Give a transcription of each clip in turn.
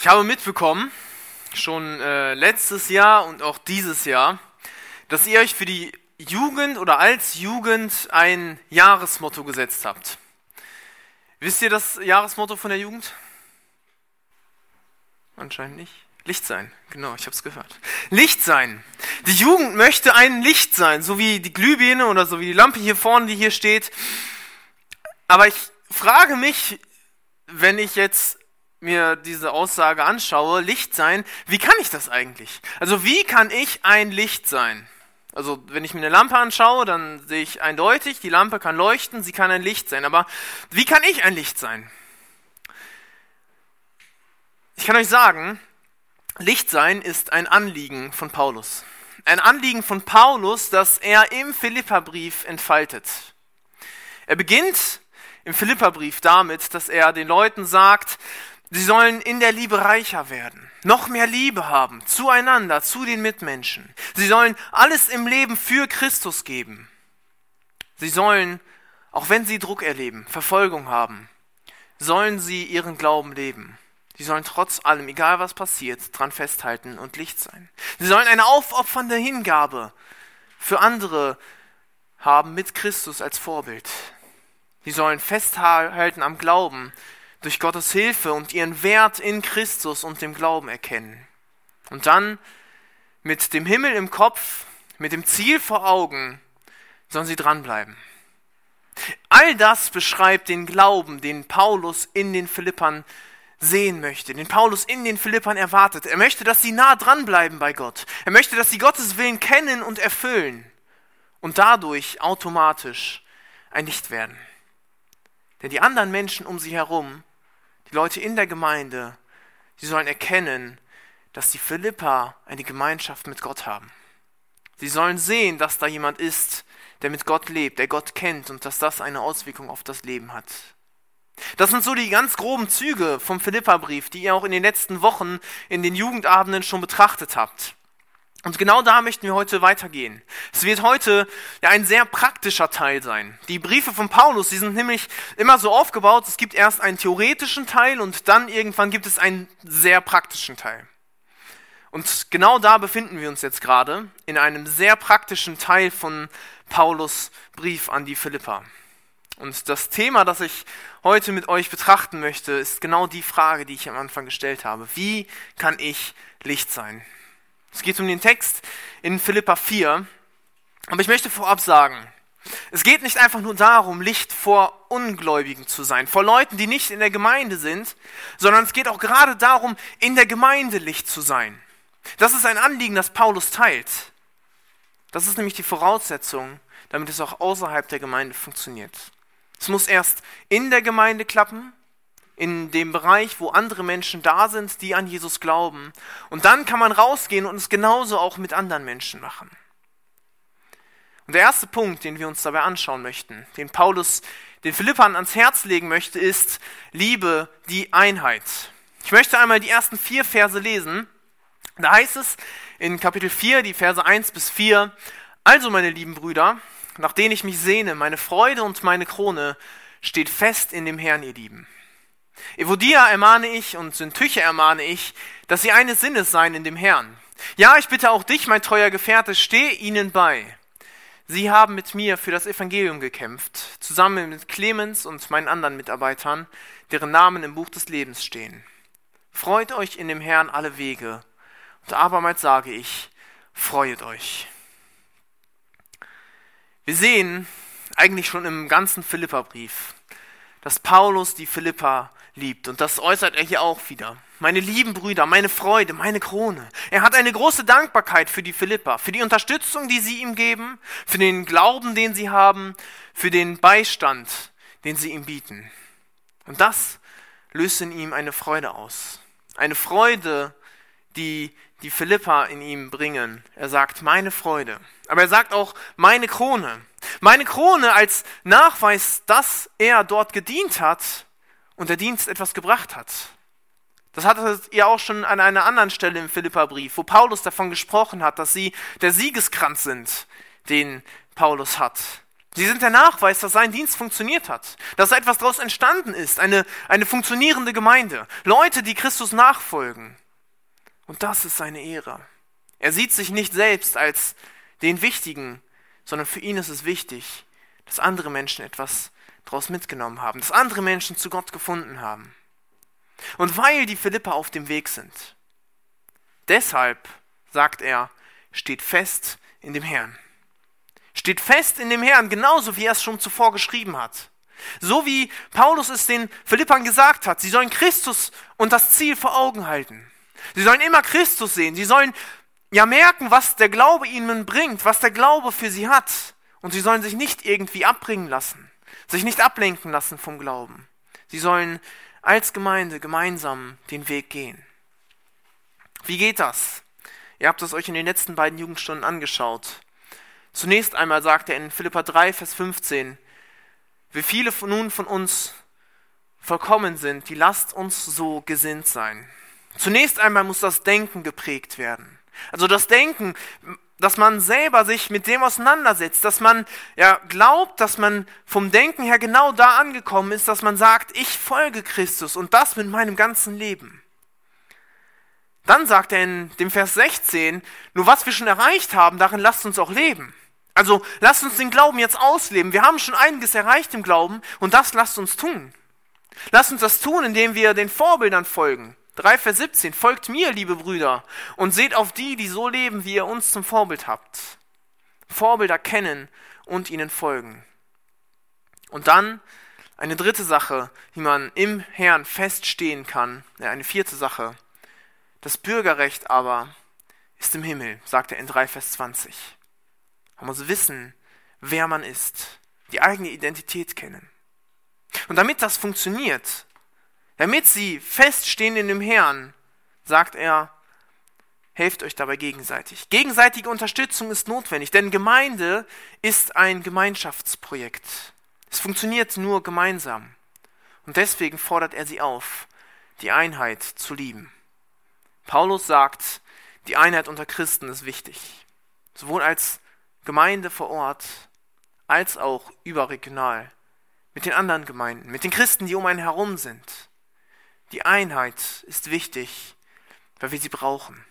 Ich habe mitbekommen, schon äh, letztes Jahr und auch dieses Jahr, dass ihr euch für die Jugend oder als Jugend ein Jahresmotto gesetzt habt. Wisst ihr das Jahresmotto von der Jugend? Anscheinend nicht. Licht sein, genau, ich habe es gehört. Licht sein. Die Jugend möchte ein Licht sein, so wie die Glühbirne oder so wie die Lampe hier vorne, die hier steht. Aber ich frage mich, wenn ich jetzt mir diese Aussage anschaue, Licht sein, wie kann ich das eigentlich? Also wie kann ich ein Licht sein? Also wenn ich mir eine Lampe anschaue, dann sehe ich eindeutig, die Lampe kann leuchten, sie kann ein Licht sein. Aber wie kann ich ein Licht sein? Ich kann euch sagen, Licht sein ist ein Anliegen von Paulus. Ein Anliegen von Paulus, das er im Philipperbrief entfaltet. Er beginnt im Philipperbrief damit, dass er den Leuten sagt, Sie sollen in der Liebe reicher werden, noch mehr Liebe haben, zueinander, zu den Mitmenschen. Sie sollen alles im Leben für Christus geben. Sie sollen, auch wenn sie Druck erleben, Verfolgung haben, sollen sie ihren Glauben leben. Sie sollen trotz allem, egal was passiert, dran festhalten und Licht sein. Sie sollen eine aufopfernde Hingabe für andere haben mit Christus als Vorbild. Sie sollen festhalten am Glauben, durch Gottes Hilfe und ihren Wert in Christus und dem Glauben erkennen. Und dann mit dem Himmel im Kopf, mit dem Ziel vor Augen, sollen sie dranbleiben. All das beschreibt den Glauben, den Paulus in den Philippern sehen möchte, den Paulus in den Philippern erwartet. Er möchte, dass sie nah dranbleiben bei Gott. Er möchte, dass sie Gottes Willen kennen und erfüllen und dadurch automatisch ein Licht werden. Denn die anderen Menschen um sie herum die Leute in der Gemeinde, sie sollen erkennen, dass die Philippa eine Gemeinschaft mit Gott haben. Sie sollen sehen, dass da jemand ist, der mit Gott lebt, der Gott kennt und dass das eine Auswirkung auf das Leben hat. Das sind so die ganz groben Züge vom Philippa-Brief, die ihr auch in den letzten Wochen in den Jugendabenden schon betrachtet habt. Und genau da möchten wir heute weitergehen. Es wird heute ja ein sehr praktischer Teil sein. Die Briefe von Paulus, die sind nämlich immer so aufgebaut, es gibt erst einen theoretischen Teil und dann irgendwann gibt es einen sehr praktischen Teil. Und genau da befinden wir uns jetzt gerade, in einem sehr praktischen Teil von Paulus Brief an die Philippa. Und das Thema, das ich heute mit euch betrachten möchte, ist genau die Frage, die ich am Anfang gestellt habe. Wie kann ich Licht sein? Es geht um den Text in Philippa 4. Aber ich möchte vorab sagen, es geht nicht einfach nur darum, Licht vor Ungläubigen zu sein, vor Leuten, die nicht in der Gemeinde sind, sondern es geht auch gerade darum, in der Gemeinde Licht zu sein. Das ist ein Anliegen, das Paulus teilt. Das ist nämlich die Voraussetzung, damit es auch außerhalb der Gemeinde funktioniert. Es muss erst in der Gemeinde klappen in dem Bereich, wo andere Menschen da sind, die an Jesus glauben. Und dann kann man rausgehen und es genauso auch mit anderen Menschen machen. Und der erste Punkt, den wir uns dabei anschauen möchten, den Paulus den Philippern ans Herz legen möchte, ist Liebe die Einheit. Ich möchte einmal die ersten vier Verse lesen. Da heißt es in Kapitel 4, die Verse 1 bis 4, Also meine lieben Brüder, nach denen ich mich sehne, meine Freude und meine Krone steht fest in dem Herrn, ihr Lieben. Evodia ermahne ich und Syntyche ermahne ich, dass sie eines Sinnes seien in dem Herrn. Ja, ich bitte auch dich, mein treuer Gefährte, steh ihnen bei. Sie haben mit mir für das Evangelium gekämpft, zusammen mit Clemens und meinen anderen Mitarbeitern, deren Namen im Buch des Lebens stehen. Freut euch in dem Herrn alle Wege. Und abermals sage ich, freuet euch. Wir sehen eigentlich schon im ganzen Philipperbrief, dass Paulus die Philippa liebt. Und das äußert er hier auch wieder. Meine lieben Brüder, meine Freude, meine Krone. Er hat eine große Dankbarkeit für die Philippa, für die Unterstützung, die sie ihm geben, für den Glauben, den sie haben, für den Beistand, den sie ihm bieten. Und das löst in ihm eine Freude aus. Eine Freude, die die Philippa in ihm bringen. Er sagt, meine Freude. Aber er sagt auch, meine Krone. Meine Krone als Nachweis, dass er dort gedient hat und der Dienst etwas gebracht hat. Das hattet ihr auch schon an einer anderen Stelle im Philipperbrief, wo Paulus davon gesprochen hat, dass sie der Siegeskranz sind, den Paulus hat. Sie sind der Nachweis, dass sein Dienst funktioniert hat, dass etwas daraus entstanden ist, eine, eine funktionierende Gemeinde, Leute, die Christus nachfolgen. Und das ist seine Ehre. Er sieht sich nicht selbst als den Wichtigen, sondern für ihn ist es wichtig, dass andere Menschen etwas daraus mitgenommen haben, dass andere Menschen zu Gott gefunden haben. Und weil die Philipper auf dem Weg sind, deshalb, sagt er, steht fest in dem Herrn. Steht fest in dem Herrn, genauso wie er es schon zuvor geschrieben hat. So wie Paulus es den Philippern gesagt hat, sie sollen Christus und das Ziel vor Augen halten. Sie sollen immer Christus sehen. Sie sollen ja merken, was der Glaube ihnen bringt, was der Glaube für sie hat. Und sie sollen sich nicht irgendwie abbringen lassen, sich nicht ablenken lassen vom Glauben. Sie sollen als Gemeinde gemeinsam den Weg gehen. Wie geht das? Ihr habt es euch in den letzten beiden Jugendstunden angeschaut. Zunächst einmal sagt er in Philippa 3, Vers 15, wie viele von nun von uns vollkommen sind, die lasst uns so gesinnt sein. Zunächst einmal muss das Denken geprägt werden. Also das Denken, dass man selber sich mit dem auseinandersetzt, dass man ja glaubt, dass man vom Denken her genau da angekommen ist, dass man sagt, ich folge Christus und das mit meinem ganzen Leben. Dann sagt er in dem Vers 16, nur was wir schon erreicht haben, darin lasst uns auch leben. Also lasst uns den Glauben jetzt ausleben. Wir haben schon einiges erreicht im Glauben und das lasst uns tun. Lasst uns das tun, indem wir den Vorbildern folgen. 3 Vers 17, folgt mir, liebe Brüder, und seht auf die, die so leben, wie ihr uns zum Vorbild habt. Vorbilder kennen und ihnen folgen. Und dann eine dritte Sache, wie man im Herrn feststehen kann, eine vierte Sache. Das Bürgerrecht aber ist im Himmel, sagt er in 3 Vers 20. Man muss wissen, wer man ist, die eigene Identität kennen. Und damit das funktioniert, damit sie feststehen in dem Herrn, sagt er, helft euch dabei gegenseitig. Gegenseitige Unterstützung ist notwendig, denn Gemeinde ist ein Gemeinschaftsprojekt. Es funktioniert nur gemeinsam. Und deswegen fordert er sie auf, die Einheit zu lieben. Paulus sagt, die Einheit unter Christen ist wichtig. Sowohl als Gemeinde vor Ort als auch überregional mit den anderen Gemeinden, mit den Christen, die um einen herum sind. Die Einheit ist wichtig, weil wir sie brauchen.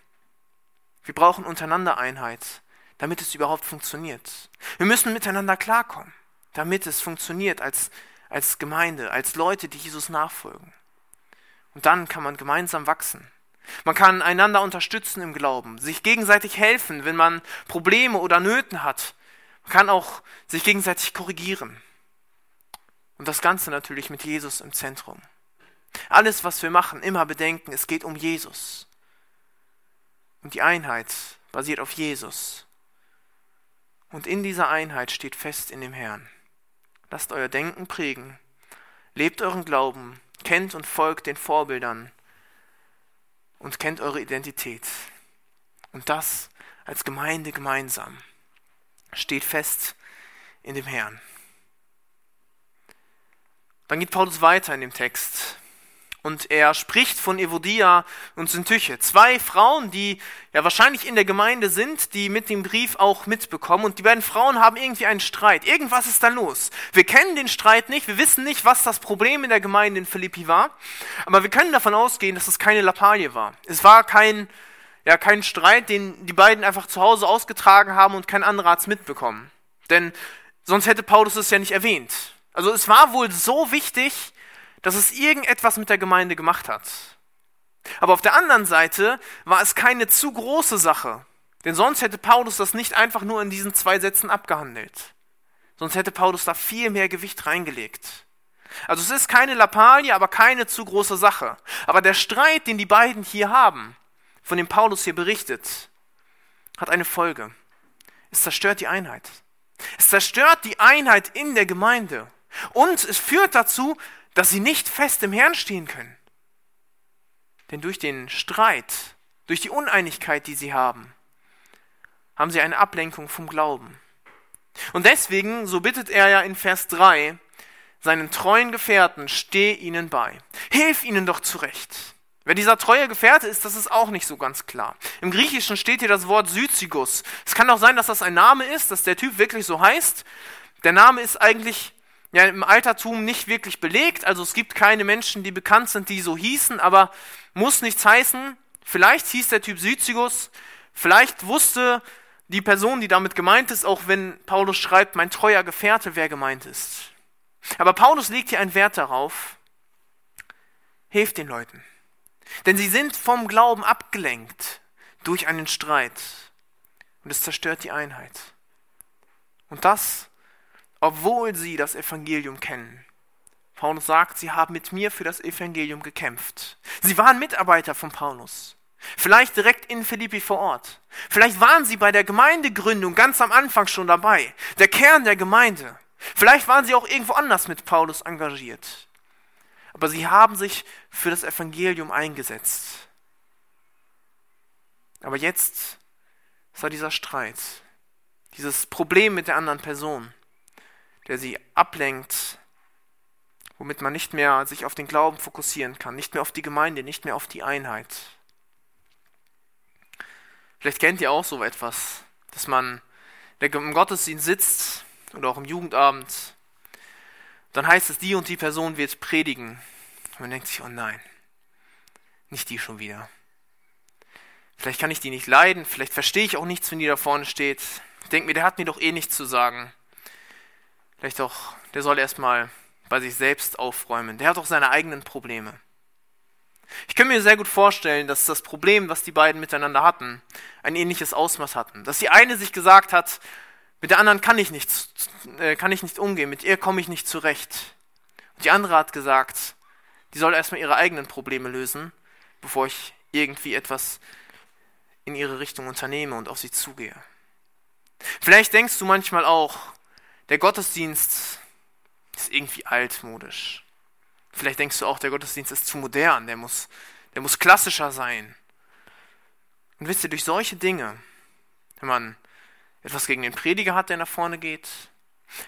Wir brauchen untereinander Einheit, damit es überhaupt funktioniert. Wir müssen miteinander klarkommen, damit es funktioniert als, als Gemeinde, als Leute, die Jesus nachfolgen. Und dann kann man gemeinsam wachsen. Man kann einander unterstützen im Glauben, sich gegenseitig helfen, wenn man Probleme oder Nöten hat. Man kann auch sich gegenseitig korrigieren. Und das Ganze natürlich mit Jesus im Zentrum. Alles, was wir machen, immer bedenken, es geht um Jesus. Und die Einheit basiert auf Jesus. Und in dieser Einheit steht fest in dem Herrn. Lasst euer Denken prägen. Lebt euren Glauben, kennt und folgt den Vorbildern und kennt eure Identität. Und das als Gemeinde gemeinsam. Steht fest in dem Herrn. Dann geht Paulus weiter in dem Text und er spricht von Evodia und Syntyche. Zwei Frauen, die ja wahrscheinlich in der Gemeinde sind, die mit dem Brief auch mitbekommen. Und die beiden Frauen haben irgendwie einen Streit. Irgendwas ist da los. Wir kennen den Streit nicht. Wir wissen nicht, was das Problem in der Gemeinde in Philippi war. Aber wir können davon ausgehen, dass es keine Lappalie war. Es war kein, ja, kein Streit, den die beiden einfach zu Hause ausgetragen haben und kein anderer hat es mitbekommen. Denn sonst hätte Paulus es ja nicht erwähnt. Also es war wohl so wichtig, dass es irgendetwas mit der Gemeinde gemacht hat. Aber auf der anderen Seite war es keine zu große Sache, denn sonst hätte Paulus das nicht einfach nur in diesen zwei Sätzen abgehandelt. Sonst hätte Paulus da viel mehr Gewicht reingelegt. Also es ist keine Lappalie, aber keine zu große Sache. Aber der Streit, den die beiden hier haben, von dem Paulus hier berichtet, hat eine Folge. Es zerstört die Einheit. Es zerstört die Einheit in der Gemeinde. Und es führt dazu, dass sie nicht fest im Herrn stehen können. Denn durch den Streit, durch die Uneinigkeit, die sie haben, haben sie eine Ablenkung vom Glauben. Und deswegen, so bittet er ja in Vers 3, seinen treuen Gefährten, steh ihnen bei. Hilf ihnen doch zurecht. Wer dieser treue Gefährte ist, das ist auch nicht so ganz klar. Im Griechischen steht hier das Wort Syzygus. Es kann auch sein, dass das ein Name ist, dass der Typ wirklich so heißt. Der Name ist eigentlich ja, im Altertum nicht wirklich belegt, also es gibt keine Menschen, die bekannt sind, die so hießen, aber muss nichts heißen. Vielleicht hieß der Typ Syzygus, vielleicht wusste die Person, die damit gemeint ist, auch wenn Paulus schreibt, mein treuer Gefährte, wer gemeint ist. Aber Paulus legt hier einen Wert darauf, hilft den Leuten. Denn sie sind vom Glauben abgelenkt durch einen Streit. Und es zerstört die Einheit. Und das, obwohl sie das Evangelium kennen. Paulus sagt, sie haben mit mir für das Evangelium gekämpft. Sie waren Mitarbeiter von Paulus. Vielleicht direkt in Philippi vor Ort. Vielleicht waren sie bei der Gemeindegründung ganz am Anfang schon dabei. Der Kern der Gemeinde. Vielleicht waren sie auch irgendwo anders mit Paulus engagiert. Aber sie haben sich für das Evangelium eingesetzt. Aber jetzt da dieser Streit, dieses Problem mit der anderen Person, der sie ablenkt, womit man nicht mehr sich auf den Glauben fokussieren kann, nicht mehr auf die Gemeinde, nicht mehr auf die Einheit. Vielleicht kennt ihr auch so etwas, dass man im Gottesdienst sitzt oder auch im Jugendabend, dann heißt es, die und die Person wird predigen. Und man denkt sich, oh nein, nicht die schon wieder. Vielleicht kann ich die nicht leiden, vielleicht verstehe ich auch nichts, wenn die da vorne steht. Ich denke mir, der hat mir doch eh nichts zu sagen. Vielleicht auch, der soll erstmal bei sich selbst aufräumen. Der hat auch seine eigenen Probleme. Ich kann mir sehr gut vorstellen, dass das Problem, was die beiden miteinander hatten, ein ähnliches Ausmaß hatten. Dass die eine sich gesagt hat, mit der anderen kann ich nicht, äh, kann ich nicht umgehen, mit ihr komme ich nicht zurecht. Und die andere hat gesagt, die soll erstmal ihre eigenen Probleme lösen, bevor ich irgendwie etwas in ihre Richtung unternehme und auf sie zugehe. Vielleicht denkst du manchmal auch, der Gottesdienst ist irgendwie altmodisch. Vielleicht denkst du auch, der Gottesdienst ist zu modern, der muss, der muss klassischer sein. Und wisst ihr, durch solche Dinge, wenn man etwas gegen den Prediger hat, der nach vorne geht,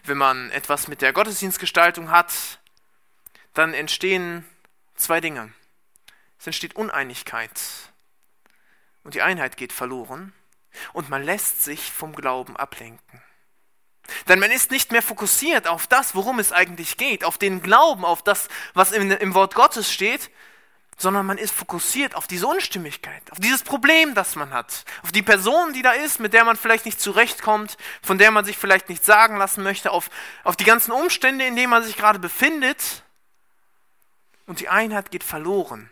wenn man etwas mit der Gottesdienstgestaltung hat, dann entstehen zwei Dinge. Es entsteht Uneinigkeit und die Einheit geht verloren und man lässt sich vom Glauben ablenken. Denn man ist nicht mehr fokussiert auf das, worum es eigentlich geht, auf den Glauben, auf das, was im, im Wort Gottes steht, sondern man ist fokussiert auf diese Unstimmigkeit, auf dieses Problem, das man hat, auf die Person, die da ist, mit der man vielleicht nicht zurechtkommt, von der man sich vielleicht nicht sagen lassen möchte, auf, auf die ganzen Umstände, in denen man sich gerade befindet. Und die Einheit geht verloren,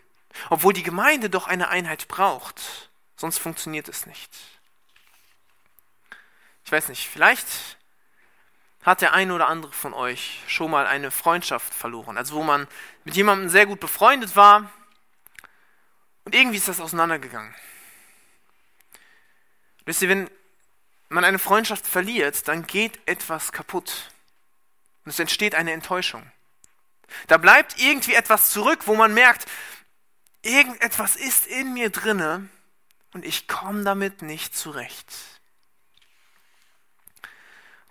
obwohl die Gemeinde doch eine Einheit braucht, sonst funktioniert es nicht. Ich weiß nicht, vielleicht hat der eine oder andere von euch schon mal eine Freundschaft verloren, also wo man mit jemandem sehr gut befreundet war und irgendwie ist das auseinandergegangen. Wisst ihr, wenn man eine Freundschaft verliert, dann geht etwas kaputt und es entsteht eine Enttäuschung. Da bleibt irgendwie etwas zurück, wo man merkt, irgendetwas ist in mir drinne und ich komme damit nicht zurecht.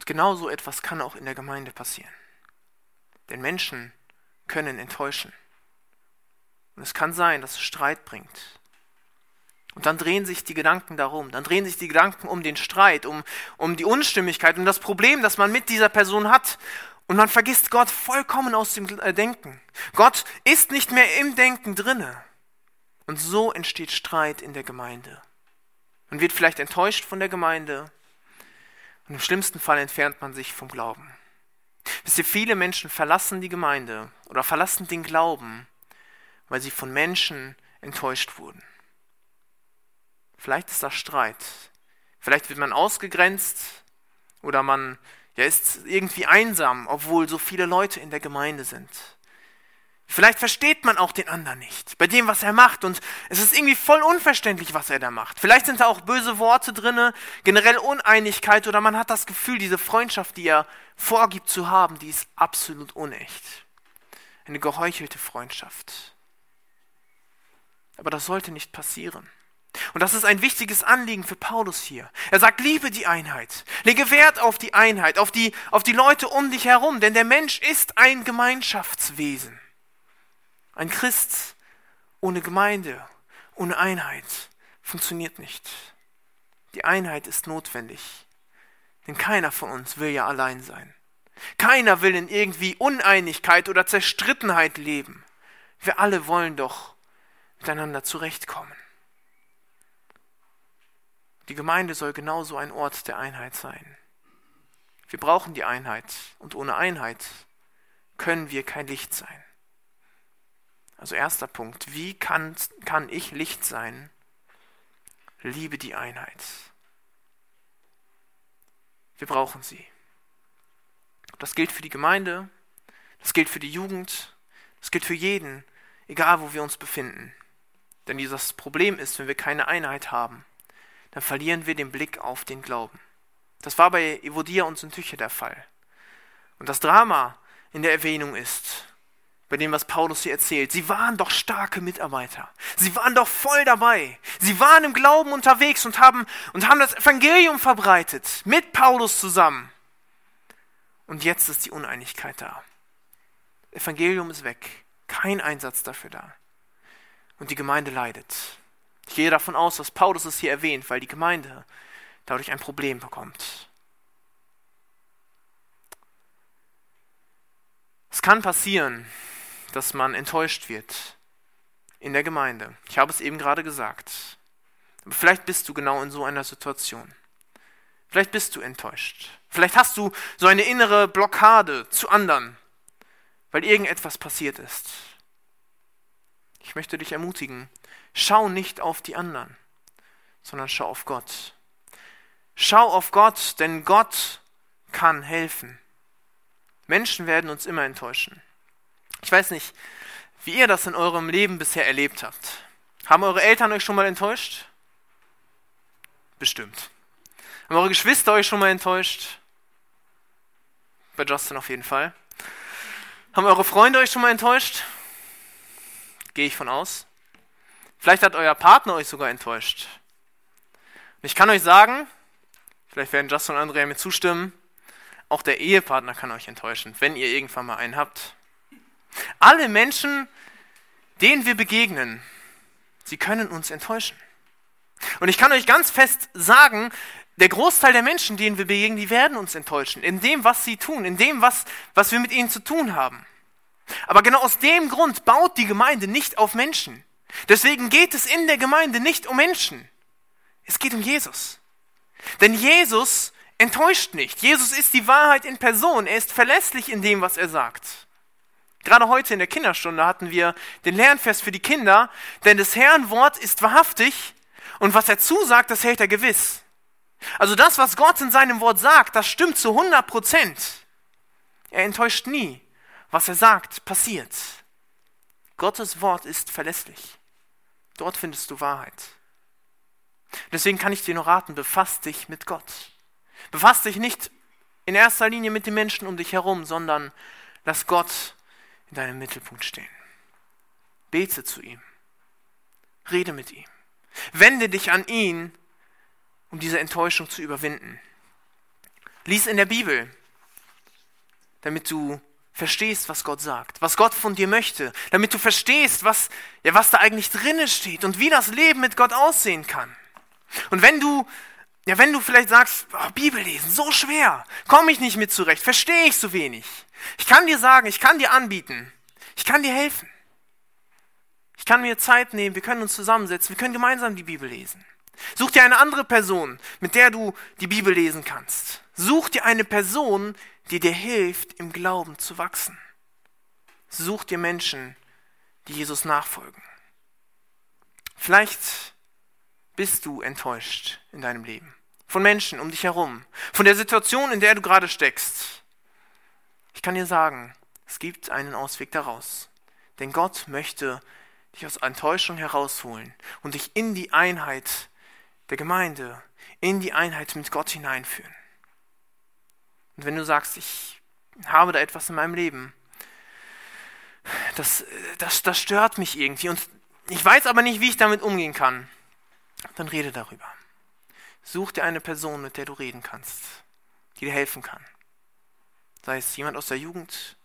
Genau so etwas kann auch in der Gemeinde passieren. Denn Menschen können enttäuschen. Und es kann sein, dass es Streit bringt. Und dann drehen sich die Gedanken darum, dann drehen sich die Gedanken um den Streit, um, um die Unstimmigkeit, um das Problem, das man mit dieser Person hat. Und man vergisst Gott vollkommen aus dem äh, Denken. Gott ist nicht mehr im Denken drinne. Und so entsteht Streit in der Gemeinde. Man wird vielleicht enttäuscht von der Gemeinde, und im schlimmsten Fall entfernt man sich vom Glauben. Wisst ihr, viele Menschen verlassen die Gemeinde oder verlassen den Glauben, weil sie von Menschen enttäuscht wurden. Vielleicht ist das Streit. Vielleicht wird man ausgegrenzt oder man ja, ist irgendwie einsam, obwohl so viele Leute in der Gemeinde sind. Vielleicht versteht man auch den anderen nicht bei dem, was er macht und es ist irgendwie voll unverständlich, was er da macht. Vielleicht sind da auch böse Worte drinne, generell Uneinigkeit oder man hat das Gefühl, diese Freundschaft, die er vorgibt zu haben, die ist absolut unecht. Eine geheuchelte Freundschaft. Aber das sollte nicht passieren. Und das ist ein wichtiges Anliegen für Paulus hier. Er sagt, liebe die Einheit. Lege Wert auf die Einheit, auf die, auf die Leute um dich herum, denn der Mensch ist ein Gemeinschaftswesen. Ein Christ ohne Gemeinde, ohne Einheit funktioniert nicht. Die Einheit ist notwendig, denn keiner von uns will ja allein sein. Keiner will in irgendwie Uneinigkeit oder Zerstrittenheit leben. Wir alle wollen doch miteinander zurechtkommen. Die Gemeinde soll genauso ein Ort der Einheit sein. Wir brauchen die Einheit und ohne Einheit können wir kein Licht sein. Also erster Punkt, wie kann, kann ich Licht sein? Liebe die Einheit. Wir brauchen sie. Das gilt für die Gemeinde, das gilt für die Jugend, das gilt für jeden, egal wo wir uns befinden. Denn dieses Problem ist, wenn wir keine Einheit haben, dann verlieren wir den Blick auf den Glauben. Das war bei Evodia und Syntyche der Fall. Und das Drama in der Erwähnung ist, bei dem, was Paulus hier erzählt. Sie waren doch starke Mitarbeiter. Sie waren doch voll dabei. Sie waren im Glauben unterwegs und haben, und haben das Evangelium verbreitet. Mit Paulus zusammen. Und jetzt ist die Uneinigkeit da. Evangelium ist weg. Kein Einsatz dafür da. Und die Gemeinde leidet. Ich gehe davon aus, dass Paulus es hier erwähnt, weil die Gemeinde dadurch ein Problem bekommt. Es kann passieren, dass man enttäuscht wird in der Gemeinde. Ich habe es eben gerade gesagt. Aber vielleicht bist du genau in so einer Situation. Vielleicht bist du enttäuscht. Vielleicht hast du so eine innere Blockade zu anderen, weil irgendetwas passiert ist. Ich möchte dich ermutigen, schau nicht auf die anderen, sondern schau auf Gott. Schau auf Gott, denn Gott kann helfen. Menschen werden uns immer enttäuschen. Ich weiß nicht, wie ihr das in eurem Leben bisher erlebt habt. Haben eure Eltern euch schon mal enttäuscht? Bestimmt. Haben eure Geschwister euch schon mal enttäuscht? Bei Justin auf jeden Fall. Haben eure Freunde euch schon mal enttäuscht? Gehe ich von aus. Vielleicht hat euer Partner euch sogar enttäuscht. Und ich kann euch sagen, vielleicht werden Justin und Andrea mir zustimmen, auch der Ehepartner kann euch enttäuschen, wenn ihr irgendwann mal einen habt. Alle Menschen, denen wir begegnen, sie können uns enttäuschen. Und ich kann euch ganz fest sagen, der Großteil der Menschen, denen wir begegnen, die werden uns enttäuschen. In dem, was sie tun, in dem, was, was wir mit ihnen zu tun haben. Aber genau aus dem Grund baut die Gemeinde nicht auf Menschen. Deswegen geht es in der Gemeinde nicht um Menschen. Es geht um Jesus. Denn Jesus enttäuscht nicht. Jesus ist die Wahrheit in Person. Er ist verlässlich in dem, was er sagt. Gerade heute in der Kinderstunde hatten wir den Lernfest für die Kinder, denn das Herrn Wort ist wahrhaftig und was er zusagt, das hält er gewiss. Also das, was Gott in seinem Wort sagt, das stimmt zu 100 Prozent. Er enttäuscht nie. Was er sagt, passiert. Gottes Wort ist verlässlich. Dort findest du Wahrheit. Deswegen kann ich dir nur raten, befass dich mit Gott. Befass dich nicht in erster Linie mit den Menschen um dich herum, sondern lass Gott in deinem Mittelpunkt stehen. Bete zu ihm. Rede mit ihm. Wende dich an ihn, um diese Enttäuschung zu überwinden. Lies in der Bibel, damit du verstehst, was Gott sagt, was Gott von dir möchte, damit du verstehst, was, ja, was da eigentlich drinne steht und wie das Leben mit Gott aussehen kann. Und wenn du, ja, wenn du vielleicht sagst, oh, Bibel lesen, so schwer, komme ich nicht mit zurecht, verstehe ich so wenig, ich kann dir sagen, ich kann dir anbieten, ich kann dir helfen. Ich kann mir Zeit nehmen, wir können uns zusammensetzen, wir können gemeinsam die Bibel lesen. Such dir eine andere Person, mit der du die Bibel lesen kannst. Such dir eine Person, die dir hilft, im Glauben zu wachsen. Such dir Menschen, die Jesus nachfolgen. Vielleicht bist du enttäuscht in deinem Leben. Von Menschen um dich herum. Von der Situation, in der du gerade steckst. Ich kann dir sagen, es gibt einen Ausweg daraus. Denn Gott möchte dich aus Enttäuschung herausholen und dich in die Einheit der Gemeinde, in die Einheit mit Gott hineinführen. Und wenn du sagst, ich habe da etwas in meinem Leben, das, das, das stört mich irgendwie und ich weiß aber nicht, wie ich damit umgehen kann, dann rede darüber. Such dir eine Person, mit der du reden kannst, die dir helfen kann sei es jemand aus der Jugend,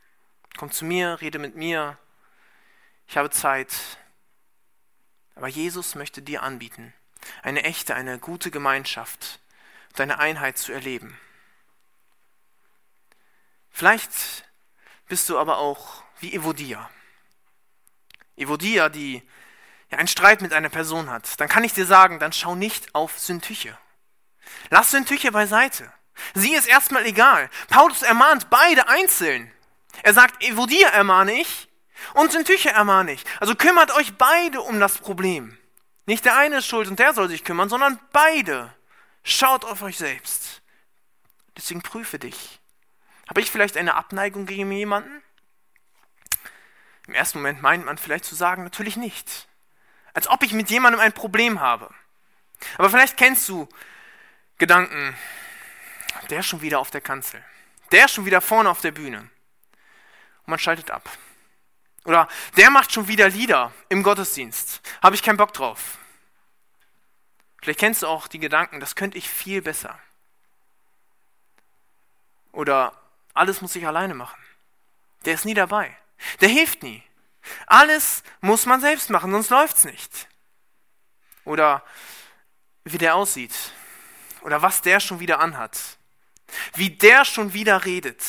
komm zu mir, rede mit mir, ich habe Zeit. Aber Jesus möchte dir anbieten, eine echte, eine gute Gemeinschaft, deine Einheit zu erleben. Vielleicht bist du aber auch wie Evodia. Evodia, die ja, einen Streit mit einer Person hat. Dann kann ich dir sagen, dann schau nicht auf Syntyche. Lass Syntyche beiseite. Sie ist erstmal egal. Paulus ermahnt beide einzeln. Er sagt, Evodia ermahne ich und Syntyche ermahne ich. Also kümmert euch beide um das Problem. Nicht der eine ist schuld und der soll sich kümmern, sondern beide. Schaut auf euch selbst. Deswegen prüfe dich. Habe ich vielleicht eine Abneigung gegen jemanden? Im ersten Moment meint man vielleicht zu sagen, natürlich nicht. Als ob ich mit jemandem ein Problem habe. Aber vielleicht kennst du Gedanken, der ist schon wieder auf der Kanzel. Der ist schon wieder vorne auf der Bühne. Und man schaltet ab. Oder der macht schon wieder Lieder im Gottesdienst. Habe ich keinen Bock drauf. Vielleicht kennst du auch die Gedanken, das könnte ich viel besser. Oder alles muss ich alleine machen. Der ist nie dabei. Der hilft nie. Alles muss man selbst machen, sonst läuft's nicht. Oder wie der aussieht. Oder was der schon wieder anhat. Wie der schon wieder redet.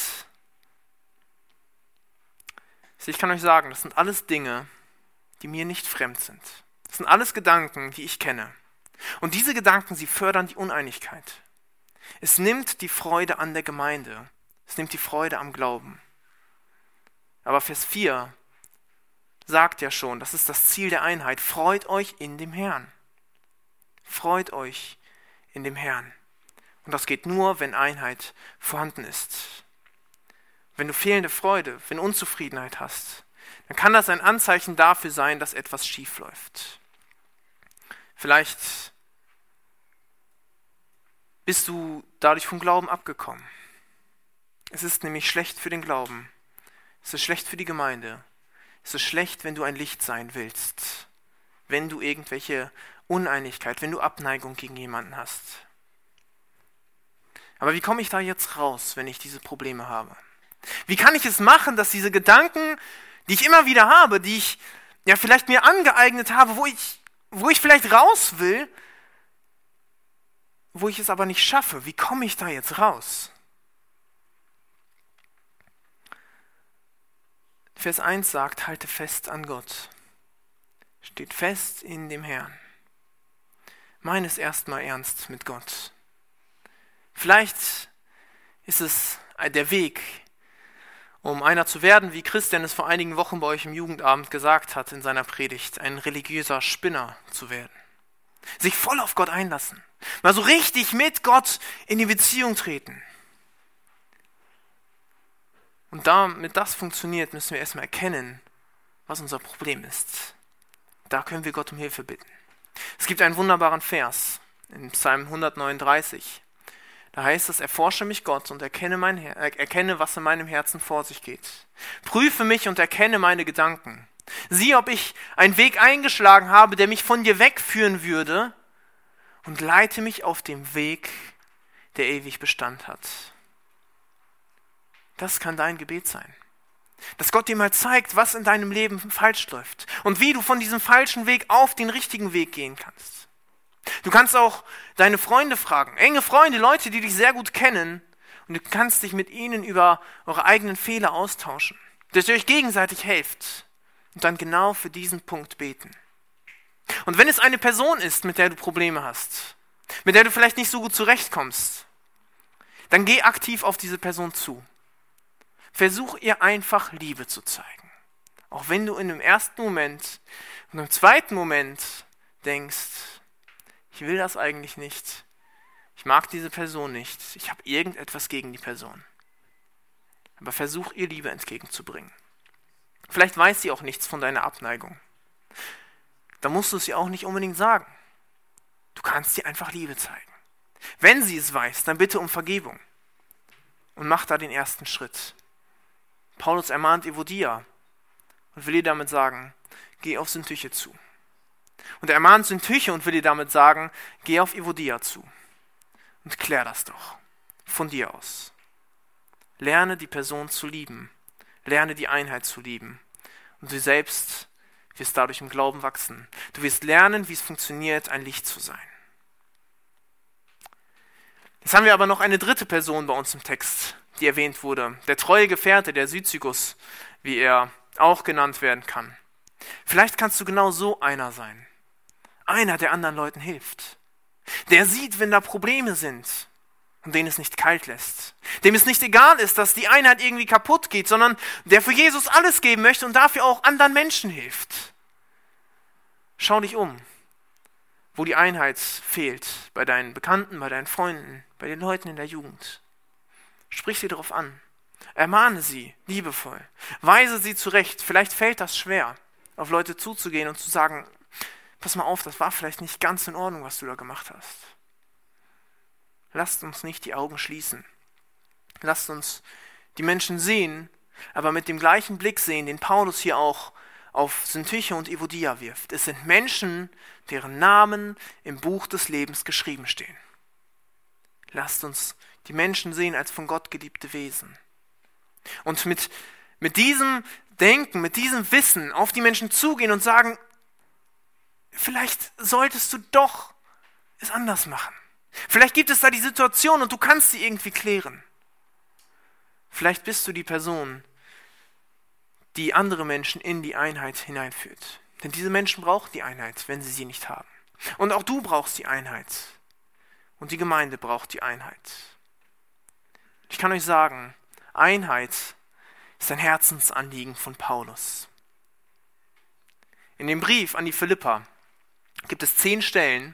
Ich kann euch sagen, das sind alles Dinge, die mir nicht fremd sind. Das sind alles Gedanken, die ich kenne. Und diese Gedanken, sie fördern die Uneinigkeit. Es nimmt die Freude an der Gemeinde. Es nimmt die Freude am Glauben. Aber Vers 4 sagt ja schon, das ist das Ziel der Einheit. Freut euch in dem Herrn. Freut euch in dem Herrn. Und das geht nur, wenn Einheit vorhanden ist. Wenn du fehlende Freude, wenn Unzufriedenheit hast, dann kann das ein Anzeichen dafür sein, dass etwas schief läuft. Vielleicht bist du dadurch vom Glauben abgekommen. Es ist nämlich schlecht für den Glauben. Es ist schlecht für die Gemeinde. Es ist schlecht, wenn du ein Licht sein willst. Wenn du irgendwelche Uneinigkeit, wenn du Abneigung gegen jemanden hast. Aber wie komme ich da jetzt raus, wenn ich diese Probleme habe? Wie kann ich es machen, dass diese Gedanken, die ich immer wieder habe, die ich ja vielleicht mir angeeignet habe, wo ich, wo ich vielleicht raus will, wo ich es aber nicht schaffe, wie komme ich da jetzt raus? Vers 1 sagt, halte fest an Gott. Steht fest in dem Herrn. Meine es erstmal ernst mit Gott. Vielleicht ist es der Weg, um einer zu werden, wie Christian es vor einigen Wochen bei euch im Jugendabend gesagt hat in seiner Predigt, ein religiöser Spinner zu werden. Sich voll auf Gott einlassen. Mal so richtig mit Gott in die Beziehung treten. Und damit das funktioniert, müssen wir erstmal erkennen, was unser Problem ist. Da können wir Gott um Hilfe bitten. Es gibt einen wunderbaren Vers in Psalm 139. Da heißt es, erforsche mich Gott und erkenne, mein, erkenne, was in meinem Herzen vor sich geht. Prüfe mich und erkenne meine Gedanken. Sieh, ob ich einen Weg eingeschlagen habe, der mich von dir wegführen würde, und leite mich auf dem Weg, der ewig Bestand hat. Das kann dein Gebet sein. Dass Gott dir mal zeigt, was in deinem Leben falsch läuft und wie du von diesem falschen Weg auf den richtigen Weg gehen kannst. Du kannst auch deine Freunde fragen, enge Freunde, Leute, die dich sehr gut kennen, und du kannst dich mit ihnen über eure eigenen Fehler austauschen, dass ihr euch gegenseitig helft und dann genau für diesen Punkt beten. Und wenn es eine Person ist, mit der du Probleme hast, mit der du vielleicht nicht so gut zurechtkommst, dann geh aktiv auf diese Person zu. Versuch ihr einfach Liebe zu zeigen. Auch wenn du in dem ersten Moment und im zweiten Moment denkst, ich will das eigentlich nicht. Ich mag diese Person nicht. Ich habe irgendetwas gegen die Person. Aber versuch ihr Liebe entgegenzubringen. Vielleicht weiß sie auch nichts von deiner Abneigung. Da musst du es ihr auch nicht unbedingt sagen. Du kannst ihr einfach Liebe zeigen. Wenn sie es weiß, dann bitte um Vergebung. Und mach da den ersten Schritt. Paulus ermahnt Evodia und will ihr damit sagen, geh auf Sündtüche zu. Und er mahnt Syntyche und will dir damit sagen, geh auf Evodia zu und klär das doch von dir aus. Lerne die Person zu lieben, lerne die Einheit zu lieben und du selbst wirst dadurch im Glauben wachsen. Du wirst lernen, wie es funktioniert, ein Licht zu sein. Jetzt haben wir aber noch eine dritte Person bei uns im Text die erwähnt wurde, der treue Gefährte, der Syzygus, wie er auch genannt werden kann. Vielleicht kannst du genau so einer sein. Einer, der anderen Leuten hilft. Der sieht, wenn da Probleme sind und den es nicht kalt lässt. Dem es nicht egal ist, dass die Einheit irgendwie kaputt geht, sondern der für Jesus alles geben möchte und dafür auch anderen Menschen hilft. Schau dich um, wo die Einheit fehlt, bei deinen Bekannten, bei deinen Freunden, bei den Leuten in der Jugend. Sprich sie darauf an. Ermahne sie liebevoll. Weise sie zurecht. Vielleicht fällt das schwer, auf Leute zuzugehen und zu sagen, pass mal auf, das war vielleicht nicht ganz in Ordnung, was du da gemacht hast. Lasst uns nicht die Augen schließen. Lasst uns die Menschen sehen, aber mit dem gleichen Blick sehen, den Paulus hier auch auf Syntyche und Evodia wirft. Es sind Menschen, deren Namen im Buch des Lebens geschrieben stehen. Lasst uns die Menschen sehen als von Gott geliebte Wesen. Und mit, mit diesem Denken, mit diesem Wissen auf die Menschen zugehen und sagen, vielleicht solltest du doch es anders machen. Vielleicht gibt es da die Situation und du kannst sie irgendwie klären. Vielleicht bist du die Person, die andere Menschen in die Einheit hineinführt. Denn diese Menschen brauchen die Einheit, wenn sie sie nicht haben. Und auch du brauchst die Einheit. Und die Gemeinde braucht die Einheit. Ich kann euch sagen, Einheit ist ein Herzensanliegen von Paulus. In dem Brief an die Philippa gibt es zehn Stellen,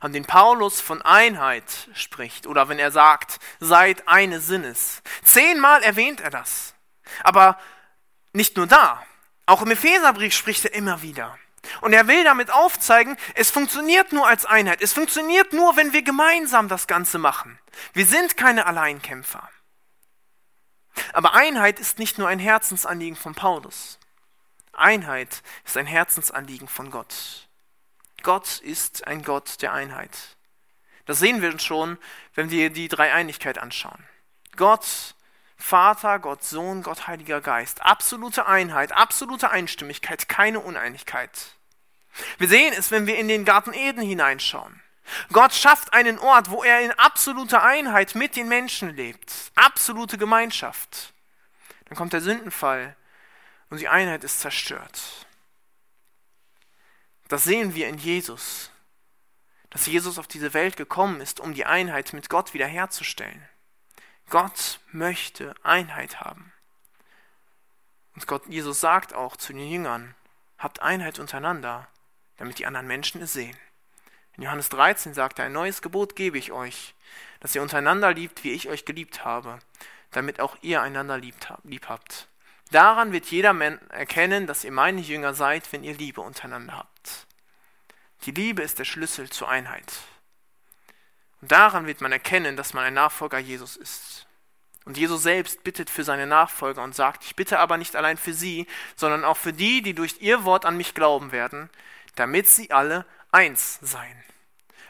an denen Paulus von Einheit spricht oder wenn er sagt, seid eine Sinnes. Zehnmal erwähnt er das. Aber nicht nur da, auch im Epheserbrief spricht er immer wieder. Und er will damit aufzeigen, es funktioniert nur als Einheit. Es funktioniert nur, wenn wir gemeinsam das Ganze machen. Wir sind keine Alleinkämpfer. Aber Einheit ist nicht nur ein Herzensanliegen von Paulus. Einheit ist ein Herzensanliegen von Gott. Gott ist ein Gott der Einheit. Das sehen wir schon, wenn wir die Dreieinigkeit anschauen. Gott, Vater, Gott, Sohn, Gott, Heiliger Geist. Absolute Einheit, absolute Einstimmigkeit, keine Uneinigkeit. Wir sehen es, wenn wir in den Garten Eden hineinschauen. Gott schafft einen Ort, wo er in absoluter Einheit mit den Menschen lebt. Absolute Gemeinschaft. Dann kommt der Sündenfall und die Einheit ist zerstört. Das sehen wir in Jesus. Dass Jesus auf diese Welt gekommen ist, um die Einheit mit Gott wiederherzustellen. Gott möchte Einheit haben. Und Gott, Jesus sagt auch zu den Jüngern, habt Einheit untereinander, damit die anderen Menschen es sehen. In Johannes 13 sagt er, ein neues Gebot gebe ich euch, dass ihr untereinander liebt, wie ich euch geliebt habe, damit auch ihr einander lieb habt. Daran wird jeder erkennen, dass ihr meine Jünger seid, wenn ihr Liebe untereinander habt. Die Liebe ist der Schlüssel zur Einheit. Und daran wird man erkennen, dass man ein Nachfolger Jesus ist. Und Jesus selbst bittet für seine Nachfolger und sagt, ich bitte aber nicht allein für sie, sondern auch für die, die durch ihr Wort an mich glauben werden, damit sie alle eins seien.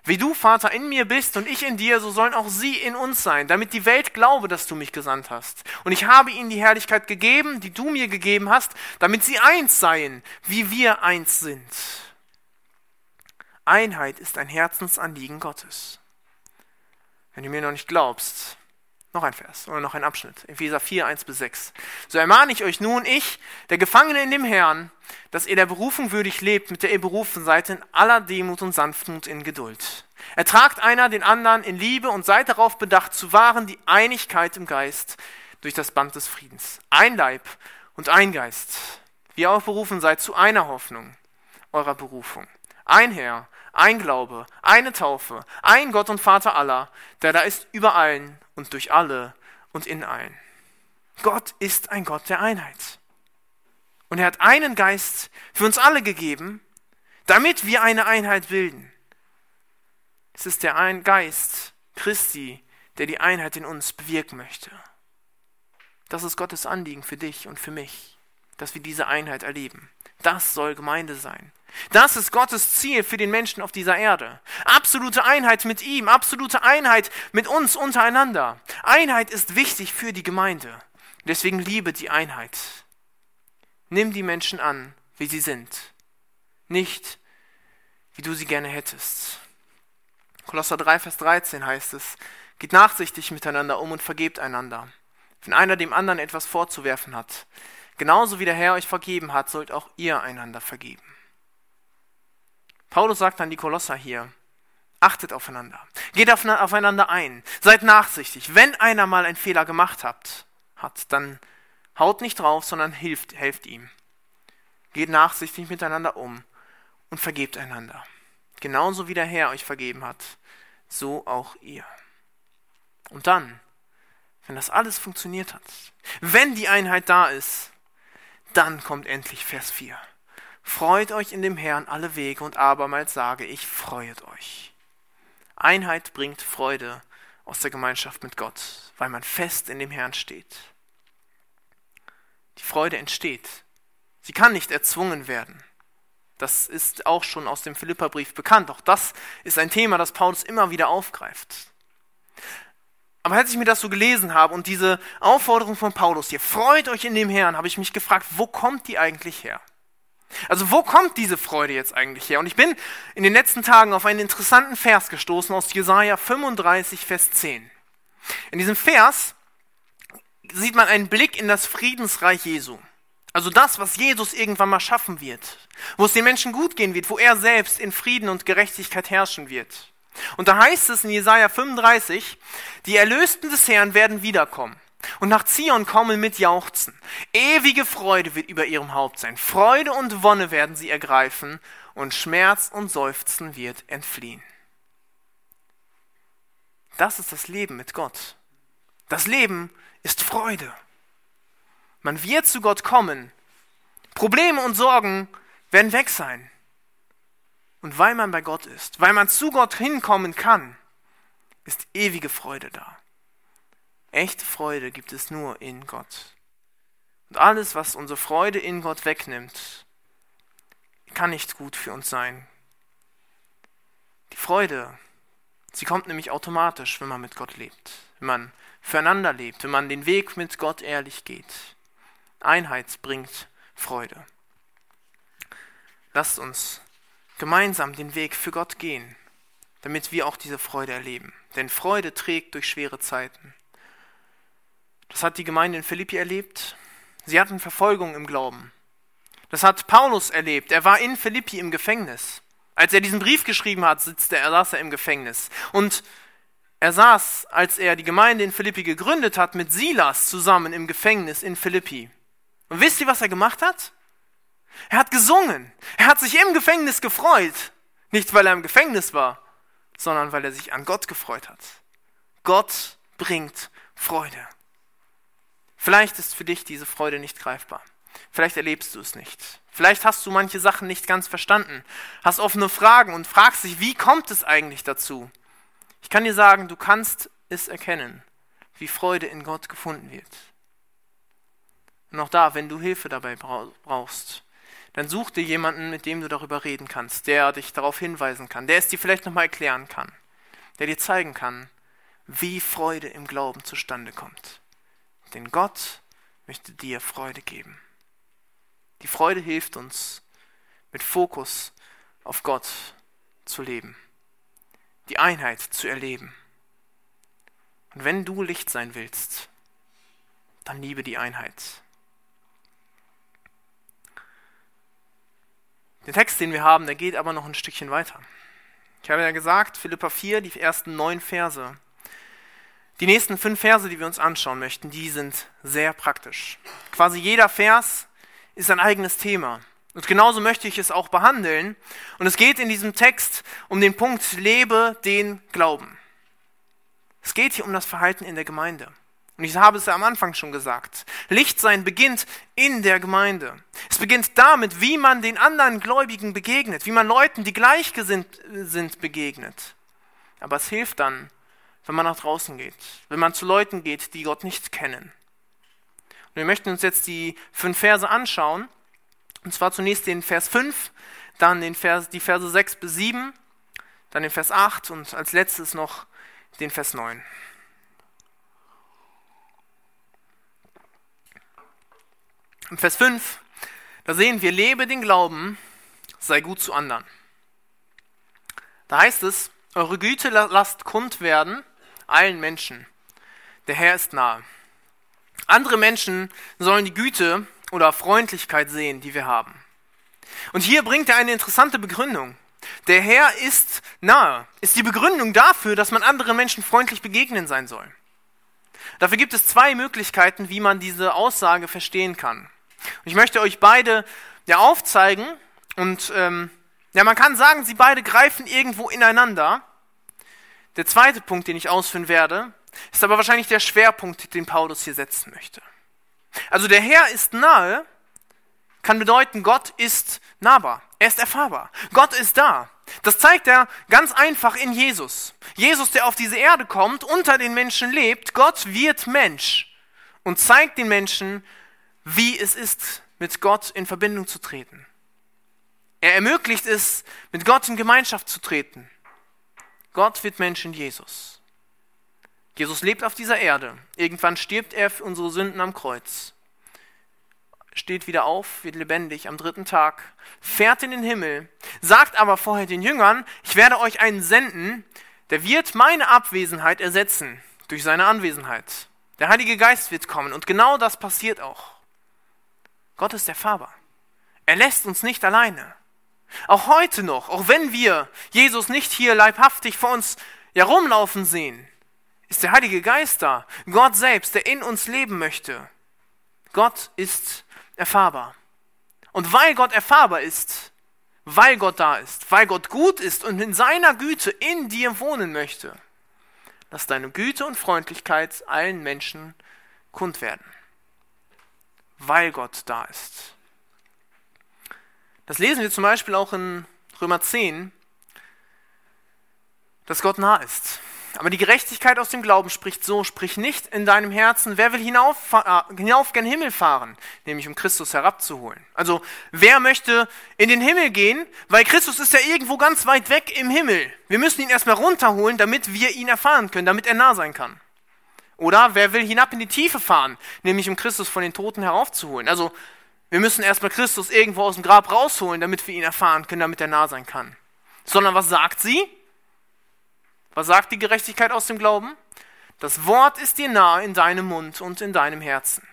Wie du, Vater, in mir bist und ich in dir, so sollen auch sie in uns sein, damit die Welt glaube, dass du mich gesandt hast. Und ich habe ihnen die Herrlichkeit gegeben, die du mir gegeben hast, damit sie eins seien, wie wir eins sind. Einheit ist ein Herzensanliegen Gottes. Wenn du mir noch nicht glaubst, noch ein Vers oder noch ein Abschnitt. Epheser 4, 1 bis 6. So ermahne ich euch nun, ich, der Gefangene in dem Herrn, dass ihr der Berufung würdig lebt, mit der ihr berufen seid, in aller Demut und Sanftmut in Geduld. Ertragt einer den anderen in Liebe und seid darauf bedacht, zu wahren die Einigkeit im Geist durch das Band des Friedens. Ein Leib und ein Geist. Wie ihr auch berufen seid zu einer Hoffnung eurer Berufung. Ein Herr, ein Glaube, eine Taufe, ein Gott und Vater aller, der da ist über allen und durch alle und in allen. Gott ist ein Gott der Einheit. Und er hat einen Geist für uns alle gegeben, damit wir eine Einheit bilden. Es ist der ein Geist Christi, der die Einheit in uns bewirken möchte. Das ist Gottes Anliegen für dich und für mich, dass wir diese Einheit erleben. Das soll Gemeinde sein. Das ist Gottes Ziel für den Menschen auf dieser Erde. Absolute Einheit mit ihm, absolute Einheit mit uns untereinander. Einheit ist wichtig für die Gemeinde. Deswegen liebe die Einheit. Nimm die Menschen an, wie sie sind. Nicht, wie du sie gerne hättest. Kolosser 3, Vers 13 heißt es, geht nachsichtig miteinander um und vergebt einander. Wenn einer dem anderen etwas vorzuwerfen hat, genauso wie der Herr euch vergeben hat, sollt auch ihr einander vergeben. Paulus sagt an die Kolosser hier, achtet aufeinander, geht aufeinander ein, seid nachsichtig. Wenn einer mal einen Fehler gemacht hat, hat dann haut nicht drauf, sondern hilft, helft ihm. Geht nachsichtig miteinander um und vergebt einander. Genauso wie der Herr euch vergeben hat, so auch ihr. Und dann, wenn das alles funktioniert hat, wenn die Einheit da ist, dann kommt endlich Vers 4. Freut euch in dem Herrn alle Wege und abermals sage ich, freuet euch. Einheit bringt Freude aus der Gemeinschaft mit Gott, weil man fest in dem Herrn steht. Die Freude entsteht. Sie kann nicht erzwungen werden. Das ist auch schon aus dem Philipperbrief bekannt. Auch das ist ein Thema, das Paulus immer wieder aufgreift. Aber als ich mir das so gelesen habe und diese Aufforderung von Paulus hier, freut euch in dem Herrn, habe ich mich gefragt, wo kommt die eigentlich her? Also wo kommt diese Freude jetzt eigentlich her? Und ich bin in den letzten Tagen auf einen interessanten Vers gestoßen aus Jesaja 35, Vers 10. In diesem Vers sieht man einen Blick in das Friedensreich Jesu. Also das, was Jesus irgendwann mal schaffen wird. Wo es den Menschen gut gehen wird, wo er selbst in Frieden und Gerechtigkeit herrschen wird. Und da heißt es in Jesaja 35, die Erlösten des Herrn werden wiederkommen und nach Zion kommen mit Jauchzen. Ewige Freude wird über ihrem Haupt sein. Freude und Wonne werden sie ergreifen und Schmerz und Seufzen wird entfliehen. Das ist das Leben mit Gott. Das Leben ist Freude. Man wird zu Gott kommen. Probleme und Sorgen werden weg sein. Und weil man bei Gott ist, weil man zu Gott hinkommen kann, ist ewige Freude da. Echte Freude gibt es nur in Gott. Und alles, was unsere Freude in Gott wegnimmt, kann nicht gut für uns sein. Die Freude, sie kommt nämlich automatisch, wenn man mit Gott lebt, wenn man füreinander lebt, wenn man den Weg mit Gott ehrlich geht. Einheit bringt Freude. Lasst uns gemeinsam den Weg für Gott gehen, damit wir auch diese Freude erleben. Denn Freude trägt durch schwere Zeiten. Das hat die Gemeinde in Philippi erlebt. Sie hatten Verfolgung im Glauben. Das hat Paulus erlebt. Er war in Philippi im Gefängnis. Als er diesen Brief geschrieben hat, sitzt er, saß er im Gefängnis. Und er saß, als er die Gemeinde in Philippi gegründet hat, mit Silas zusammen im Gefängnis in Philippi. Und wisst ihr, was er gemacht hat? Er hat gesungen. Er hat sich im Gefängnis gefreut. Nicht, weil er im Gefängnis war, sondern weil er sich an Gott gefreut hat. Gott bringt Freude. Vielleicht ist für dich diese Freude nicht greifbar. Vielleicht erlebst du es nicht. Vielleicht hast du manche Sachen nicht ganz verstanden, hast offene Fragen und fragst dich, wie kommt es eigentlich dazu? Ich kann dir sagen, du kannst es erkennen, wie Freude in Gott gefunden wird. Und auch da, wenn du Hilfe dabei brauchst, dann such dir jemanden, mit dem du darüber reden kannst, der dich darauf hinweisen kann, der es dir vielleicht nochmal erklären kann, der dir zeigen kann, wie Freude im Glauben zustande kommt. Denn Gott möchte dir Freude geben. Die Freude hilft uns, mit Fokus auf Gott zu leben, die Einheit zu erleben. Und wenn du Licht sein willst, dann liebe die Einheit. Der Text, den wir haben, der geht aber noch ein Stückchen weiter. Ich habe ja gesagt, Philippa 4, die ersten neun Verse, die nächsten fünf Verse, die wir uns anschauen möchten, die sind sehr praktisch. Quasi jeder Vers ist ein eigenes Thema. Und genauso möchte ich es auch behandeln. Und es geht in diesem Text um den Punkt, lebe den Glauben. Es geht hier um das Verhalten in der Gemeinde. Und ich habe es ja am Anfang schon gesagt. Lichtsein beginnt in der Gemeinde. Es beginnt damit, wie man den anderen Gläubigen begegnet, wie man Leuten, die gleichgesinnt sind, begegnet. Aber es hilft dann, wenn man nach draußen geht, wenn man zu Leuten geht, die Gott nicht kennen. Und wir möchten uns jetzt die fünf Verse anschauen. Und zwar zunächst den Vers 5, dann den Vers, die Verse 6 bis 7, dann den Vers 8 und als letztes noch den Vers 9. Im Vers 5, da sehen wir, lebe den Glauben, sei gut zu anderen. Da heißt es, eure Güte lasst kund werden allen Menschen. Der Herr ist nahe. Andere Menschen sollen die Güte oder Freundlichkeit sehen, die wir haben. Und hier bringt er eine interessante Begründung. Der Herr ist nahe, ist die Begründung dafür, dass man anderen Menschen freundlich begegnen sein soll. Dafür gibt es zwei Möglichkeiten, wie man diese Aussage verstehen kann. Ich möchte euch beide ja aufzeigen und ähm, ja, man kann sagen, sie beide greifen irgendwo ineinander. Der zweite Punkt, den ich ausführen werde, ist aber wahrscheinlich der Schwerpunkt, den Paulus hier setzen möchte. Also der Herr ist nahe, kann bedeuten, Gott ist nahbar. Er ist erfahrbar. Gott ist da. Das zeigt er ganz einfach in Jesus. Jesus, der auf diese Erde kommt, unter den Menschen lebt, Gott wird Mensch und zeigt den Menschen, wie es ist, mit Gott in Verbindung zu treten. Er ermöglicht es, mit Gott in Gemeinschaft zu treten. Gott wird Mensch in Jesus. Jesus lebt auf dieser Erde. Irgendwann stirbt er für unsere Sünden am Kreuz. Steht wieder auf, wird lebendig am dritten Tag, fährt in den Himmel, sagt aber vorher den Jüngern, ich werde euch einen senden, der wird meine Abwesenheit ersetzen durch seine Anwesenheit. Der Heilige Geist wird kommen und genau das passiert auch. Gott ist erfahrbar. Er lässt uns nicht alleine. Auch heute noch, auch wenn wir Jesus nicht hier leibhaftig vor uns herumlaufen sehen, ist der Heilige Geist da, Gott selbst, der in uns leben möchte. Gott ist erfahrbar. Und weil Gott erfahrbar ist, weil Gott da ist, weil Gott gut ist und in seiner Güte in dir wohnen möchte, lass deine Güte und Freundlichkeit allen Menschen kund werden. Weil Gott da ist. Das lesen wir zum Beispiel auch in Römer 10, dass Gott nah ist. Aber die Gerechtigkeit aus dem Glauben spricht so, sprich nicht in deinem Herzen, wer will hinauf, äh, hinauf gen Himmel fahren, nämlich um Christus herabzuholen. Also wer möchte in den Himmel gehen, weil Christus ist ja irgendwo ganz weit weg im Himmel. Wir müssen ihn erstmal runterholen, damit wir ihn erfahren können, damit er nah sein kann. Oder wer will hinab in die Tiefe fahren, nämlich um Christus von den Toten heraufzuholen. Also wir müssen erstmal Christus irgendwo aus dem Grab rausholen, damit wir ihn erfahren können, damit er nah sein kann. Sondern was sagt sie? Was sagt die Gerechtigkeit aus dem Glauben? Das Wort ist dir nahe in deinem Mund und in deinem Herzen.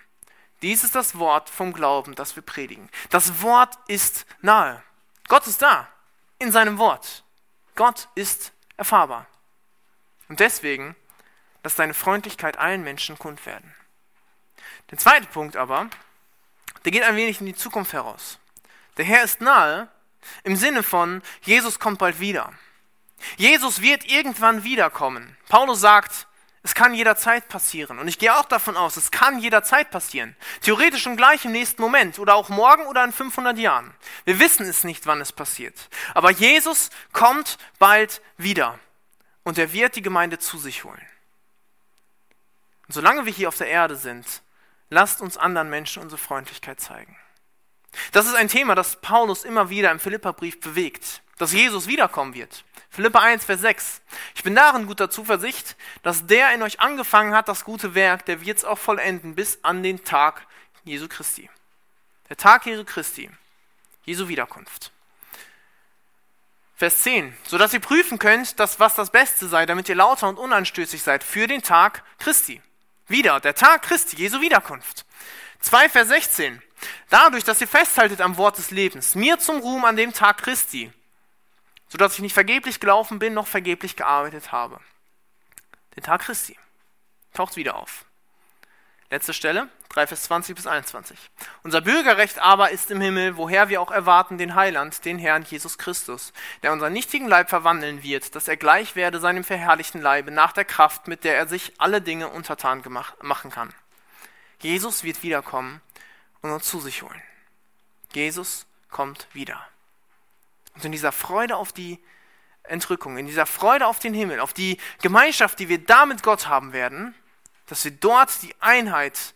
Dies ist das Wort vom Glauben, das wir predigen. Das Wort ist nahe. Gott ist da, in seinem Wort. Gott ist erfahrbar. Und deswegen, lass deine Freundlichkeit allen Menschen kund werden. Der zweite Punkt aber, der geht ein wenig in die Zukunft heraus. Der Herr ist nahe im Sinne von, Jesus kommt bald wieder. Jesus wird irgendwann wiederkommen. Paulus sagt, es kann jederzeit passieren. Und ich gehe auch davon aus, es kann jederzeit passieren. Theoretisch schon gleich im nächsten Moment oder auch morgen oder in 500 Jahren. Wir wissen es nicht, wann es passiert. Aber Jesus kommt bald wieder. Und er wird die Gemeinde zu sich holen. Und solange wir hier auf der Erde sind, Lasst uns anderen Menschen unsere Freundlichkeit zeigen. Das ist ein Thema, das Paulus immer wieder im Philipperbrief bewegt, dass Jesus wiederkommen wird. Philippa 1, Vers 6. Ich bin darin guter Zuversicht, dass der in euch angefangen hat, das gute Werk, der wird es auch vollenden bis an den Tag Jesu Christi. Der Tag Jesu Christi. Jesu Wiederkunft. Vers 10. Sodass ihr prüfen könnt, dass was das Beste sei, damit ihr lauter und unanstößig seid für den Tag Christi wieder, der Tag Christi, Jesu Wiederkunft. 2 Vers 16. Dadurch, dass ihr festhaltet am Wort des Lebens, mir zum Ruhm an dem Tag Christi, sodass ich nicht vergeblich gelaufen bin, noch vergeblich gearbeitet habe. Den Tag Christi taucht wieder auf. Letzte Stelle, 3 Vers 20 bis 21. Unser Bürgerrecht aber ist im Himmel, woher wir auch erwarten den Heiland, den Herrn Jesus Christus, der unseren nichtigen Leib verwandeln wird, dass er gleich werde seinem verherrlichten Leibe nach der Kraft, mit der er sich alle Dinge untertan gemacht, machen kann. Jesus wird wiederkommen und uns zu sich holen. Jesus kommt wieder. Und in dieser Freude auf die Entrückung, in dieser Freude auf den Himmel, auf die Gemeinschaft, die wir da mit Gott haben werden, dass wir dort die Einheit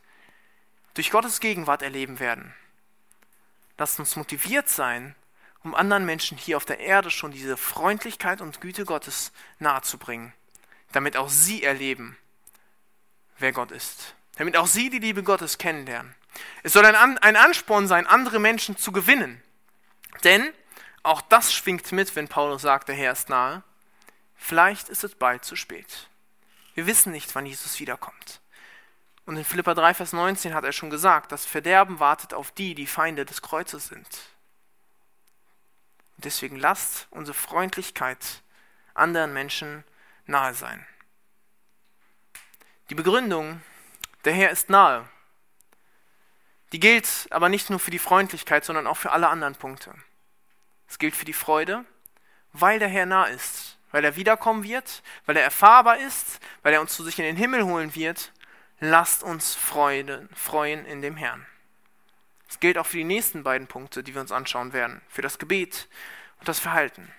durch Gottes Gegenwart erleben werden. Lasst uns motiviert sein, um anderen Menschen hier auf der Erde schon diese Freundlichkeit und Güte Gottes nahezubringen, damit auch sie erleben, wer Gott ist, damit auch sie die Liebe Gottes kennenlernen. Es soll ein, ein Ansporn sein, andere Menschen zu gewinnen, denn auch das schwingt mit, wenn Paulus sagt, der Herr ist nahe. Vielleicht ist es bald zu spät. Wir wissen nicht, wann Jesus wiederkommt. Und in Philippa 3, Vers 19 hat er schon gesagt, das Verderben wartet auf die, die Feinde des Kreuzes sind. Und deswegen lasst unsere Freundlichkeit anderen Menschen nahe sein. Die Begründung, der Herr ist nahe, die gilt aber nicht nur für die Freundlichkeit, sondern auch für alle anderen Punkte. Es gilt für die Freude, weil der Herr nah ist, weil er wiederkommen wird, weil er erfahrbar ist, weil er uns zu sich in den Himmel holen wird. Lasst uns Freude, freuen in dem Herrn. Es gilt auch für die nächsten beiden Punkte, die wir uns anschauen werden, für das Gebet und das Verhalten.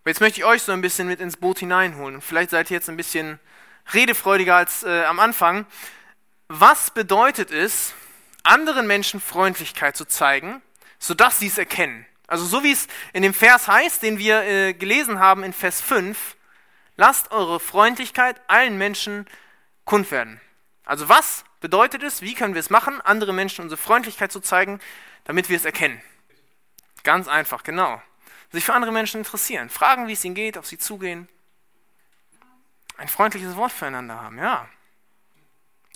Aber jetzt möchte ich euch so ein bisschen mit ins Boot hineinholen. vielleicht seid ihr jetzt ein bisschen redefreudiger als äh, am Anfang. Was bedeutet es, anderen Menschen Freundlichkeit zu zeigen, sodass sie es erkennen? Also so wie es in dem Vers heißt, den wir äh, gelesen haben in Vers 5, lasst eure Freundlichkeit allen Menschen kund werden. Also was bedeutet es, wie können wir es machen, andere Menschen unsere Freundlichkeit zu zeigen, damit wir es erkennen? Ganz einfach, genau. Sich für andere Menschen interessieren, fragen, wie es ihnen geht, auf sie zugehen. Ein freundliches Wort füreinander haben, ja.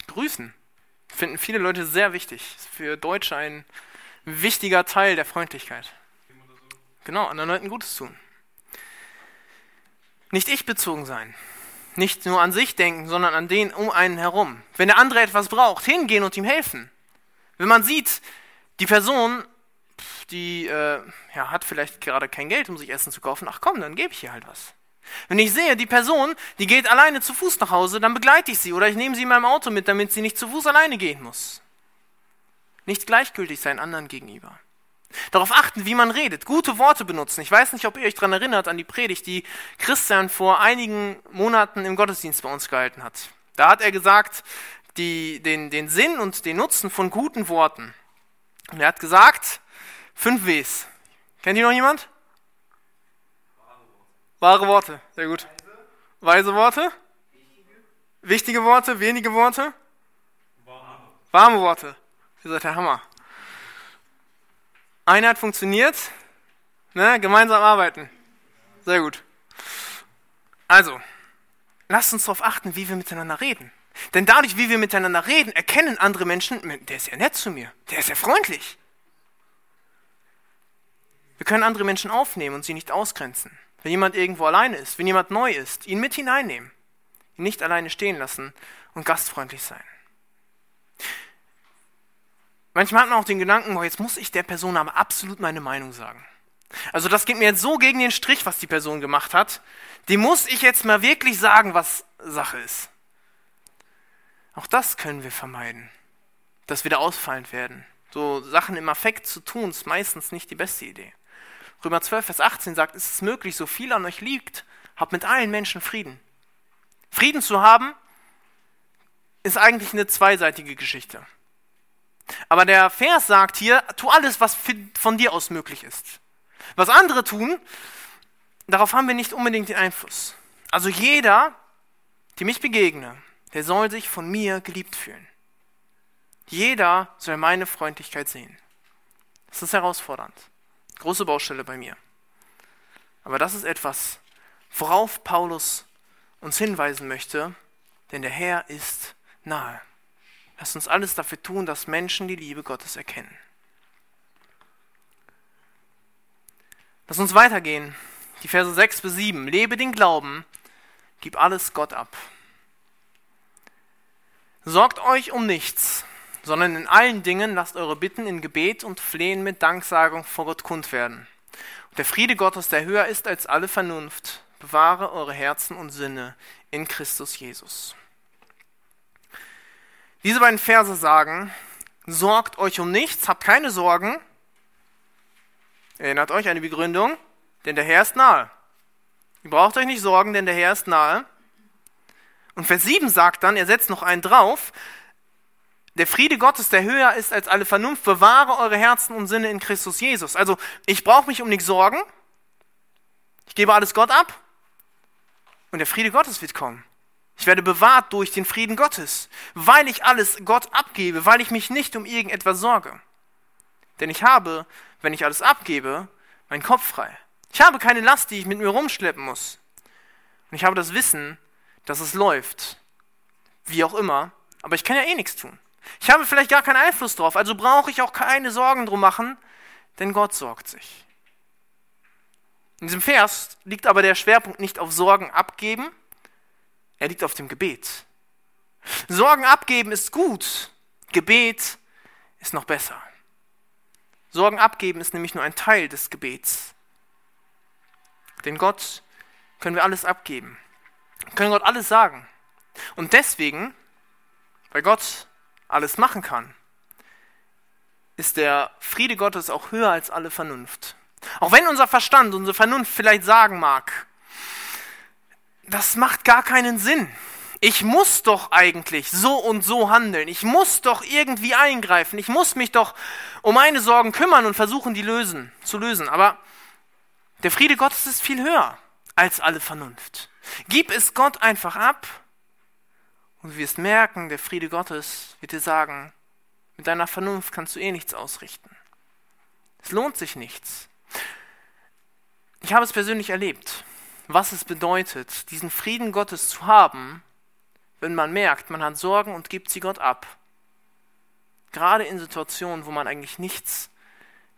Grüßen. Finden viele Leute sehr wichtig. Ist für Deutsche ein wichtiger Teil der Freundlichkeit. Genau, anderen Leuten Gutes tun. Nicht ich bezogen sein. Nicht nur an sich denken, sondern an den um einen herum. Wenn der andere etwas braucht, hingehen und ihm helfen. Wenn man sieht, die Person, die äh, ja, hat vielleicht gerade kein Geld, um sich Essen zu kaufen, ach komm, dann gebe ich ihr halt was. Wenn ich sehe, die Person, die geht alleine zu Fuß nach Hause, dann begleite ich sie oder ich nehme sie in meinem Auto mit, damit sie nicht zu Fuß alleine gehen muss. Nicht gleichgültig sein anderen gegenüber. Darauf achten, wie man redet, gute Worte benutzen. Ich weiß nicht, ob ihr euch daran erinnert an die Predigt, die Christian vor einigen Monaten im Gottesdienst bei uns gehalten hat. Da hat er gesagt, die, den, den Sinn und den Nutzen von guten Worten. Und er hat gesagt, fünf Ws. Kennt ihr noch jemand? Wahre Worte, sehr gut. Weise Worte? Wichtige Worte, wenige Worte? Warme Worte. Ihr seid der Hammer. Einheit funktioniert. Ne? Gemeinsam arbeiten. Sehr gut. Also, lasst uns darauf achten, wie wir miteinander reden. Denn dadurch, wie wir miteinander reden, erkennen andere Menschen, der ist ja nett zu mir, der ist ja freundlich. Wir können andere Menschen aufnehmen und sie nicht ausgrenzen. Wenn jemand irgendwo alleine ist, wenn jemand neu ist, ihn mit hineinnehmen, ihn nicht alleine stehen lassen und gastfreundlich sein. Manchmal hat man auch den Gedanken, oh, jetzt muss ich der Person aber absolut meine Meinung sagen. Also das geht mir jetzt so gegen den Strich, was die Person gemacht hat. Dem muss ich jetzt mal wirklich sagen, was Sache ist. Auch das können wir vermeiden, dass wir da ausfallend werden. So Sachen im Affekt zu tun, ist meistens nicht die beste Idee. Römer 12, Vers 18 sagt, ist es möglich, so viel an euch liegt, habt mit allen Menschen Frieden. Frieden zu haben, ist eigentlich eine zweiseitige Geschichte. Aber der Vers sagt hier, tu alles, was von dir aus möglich ist. Was andere tun, darauf haben wir nicht unbedingt den Einfluss. Also jeder, der mich begegne, der soll sich von mir geliebt fühlen. Jeder soll meine Freundlichkeit sehen. Das ist herausfordernd. Große Baustelle bei mir. Aber das ist etwas, worauf Paulus uns hinweisen möchte, denn der Herr ist nahe. Lass uns alles dafür tun, dass Menschen die Liebe Gottes erkennen. Lass uns weitergehen. Die Verse 6 bis 7. Lebe den Glauben, gib alles Gott ab. Sorgt euch um nichts, sondern in allen Dingen lasst eure Bitten in Gebet und Flehen mit Danksagung vor Gott kund werden. Und der Friede Gottes, der höher ist als alle Vernunft, bewahre eure Herzen und Sinne in Christus Jesus. Diese beiden Verse sagen, sorgt euch um nichts, habt keine Sorgen. Erinnert euch an die Begründung, denn der Herr ist nahe. Ihr braucht euch nicht sorgen, denn der Herr ist nahe. Und Vers 7 sagt dann, er setzt noch einen drauf, der Friede Gottes, der höher ist als alle Vernunft, bewahre eure Herzen und Sinne in Christus Jesus. Also ich brauche mich um nichts sorgen. Ich gebe alles Gott ab. Und der Friede Gottes wird kommen. Ich werde bewahrt durch den Frieden Gottes, weil ich alles Gott abgebe, weil ich mich nicht um irgendetwas sorge. Denn ich habe, wenn ich alles abgebe, meinen Kopf frei. Ich habe keine Last, die ich mit mir rumschleppen muss. Und ich habe das Wissen, dass es läuft, wie auch immer, aber ich kann ja eh nichts tun. Ich habe vielleicht gar keinen Einfluss drauf, also brauche ich auch keine Sorgen drum machen, denn Gott sorgt sich. In diesem Vers liegt aber der Schwerpunkt nicht auf Sorgen abgeben, er liegt auf dem Gebet. Sorgen abgeben ist gut, Gebet ist noch besser. Sorgen abgeben ist nämlich nur ein Teil des Gebets. Denn Gott können wir alles abgeben. Können Gott alles sagen. Und deswegen, weil Gott alles machen kann, ist der Friede Gottes auch höher als alle Vernunft. Auch wenn unser Verstand, unsere Vernunft vielleicht sagen mag, das macht gar keinen Sinn. Ich muss doch eigentlich so und so handeln. Ich muss doch irgendwie eingreifen. Ich muss mich doch um meine Sorgen kümmern und versuchen, die lösen, zu lösen. Aber der Friede Gottes ist viel höher als alle Vernunft. Gib es Gott einfach ab und du wirst merken, der Friede Gottes wird dir sagen, mit deiner Vernunft kannst du eh nichts ausrichten. Es lohnt sich nichts. Ich habe es persönlich erlebt, was es bedeutet, diesen Frieden Gottes zu haben, wenn man merkt, man hat Sorgen und gibt sie Gott ab. Gerade in Situationen, wo man eigentlich nichts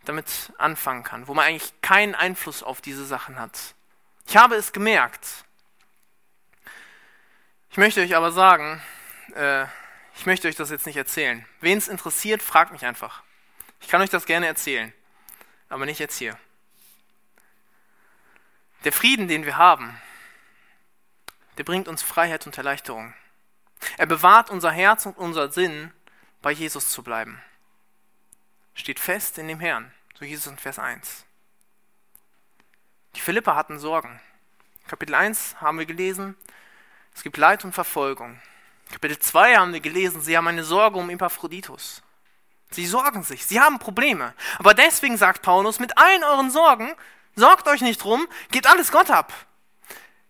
damit anfangen kann, wo man eigentlich keinen Einfluss auf diese Sachen hat. Ich habe es gemerkt. Ich möchte euch aber sagen, äh, ich möchte euch das jetzt nicht erzählen. Wen es interessiert, fragt mich einfach. Ich kann euch das gerne erzählen, aber nicht jetzt hier. Der Frieden, den wir haben, der bringt uns Freiheit und Erleichterung. Er bewahrt unser Herz und unser Sinn, bei Jesus zu bleiben. Steht fest in dem Herrn, so es in Vers 1. Die Philipper hatten Sorgen. Kapitel 1 haben wir gelesen, es gibt Leid und Verfolgung. Kapitel 2 haben wir gelesen, sie haben eine Sorge um Epaphroditus. Sie sorgen sich, sie haben Probleme. Aber deswegen sagt Paulus, mit allen euren Sorgen, sorgt euch nicht drum, gebt alles Gott ab.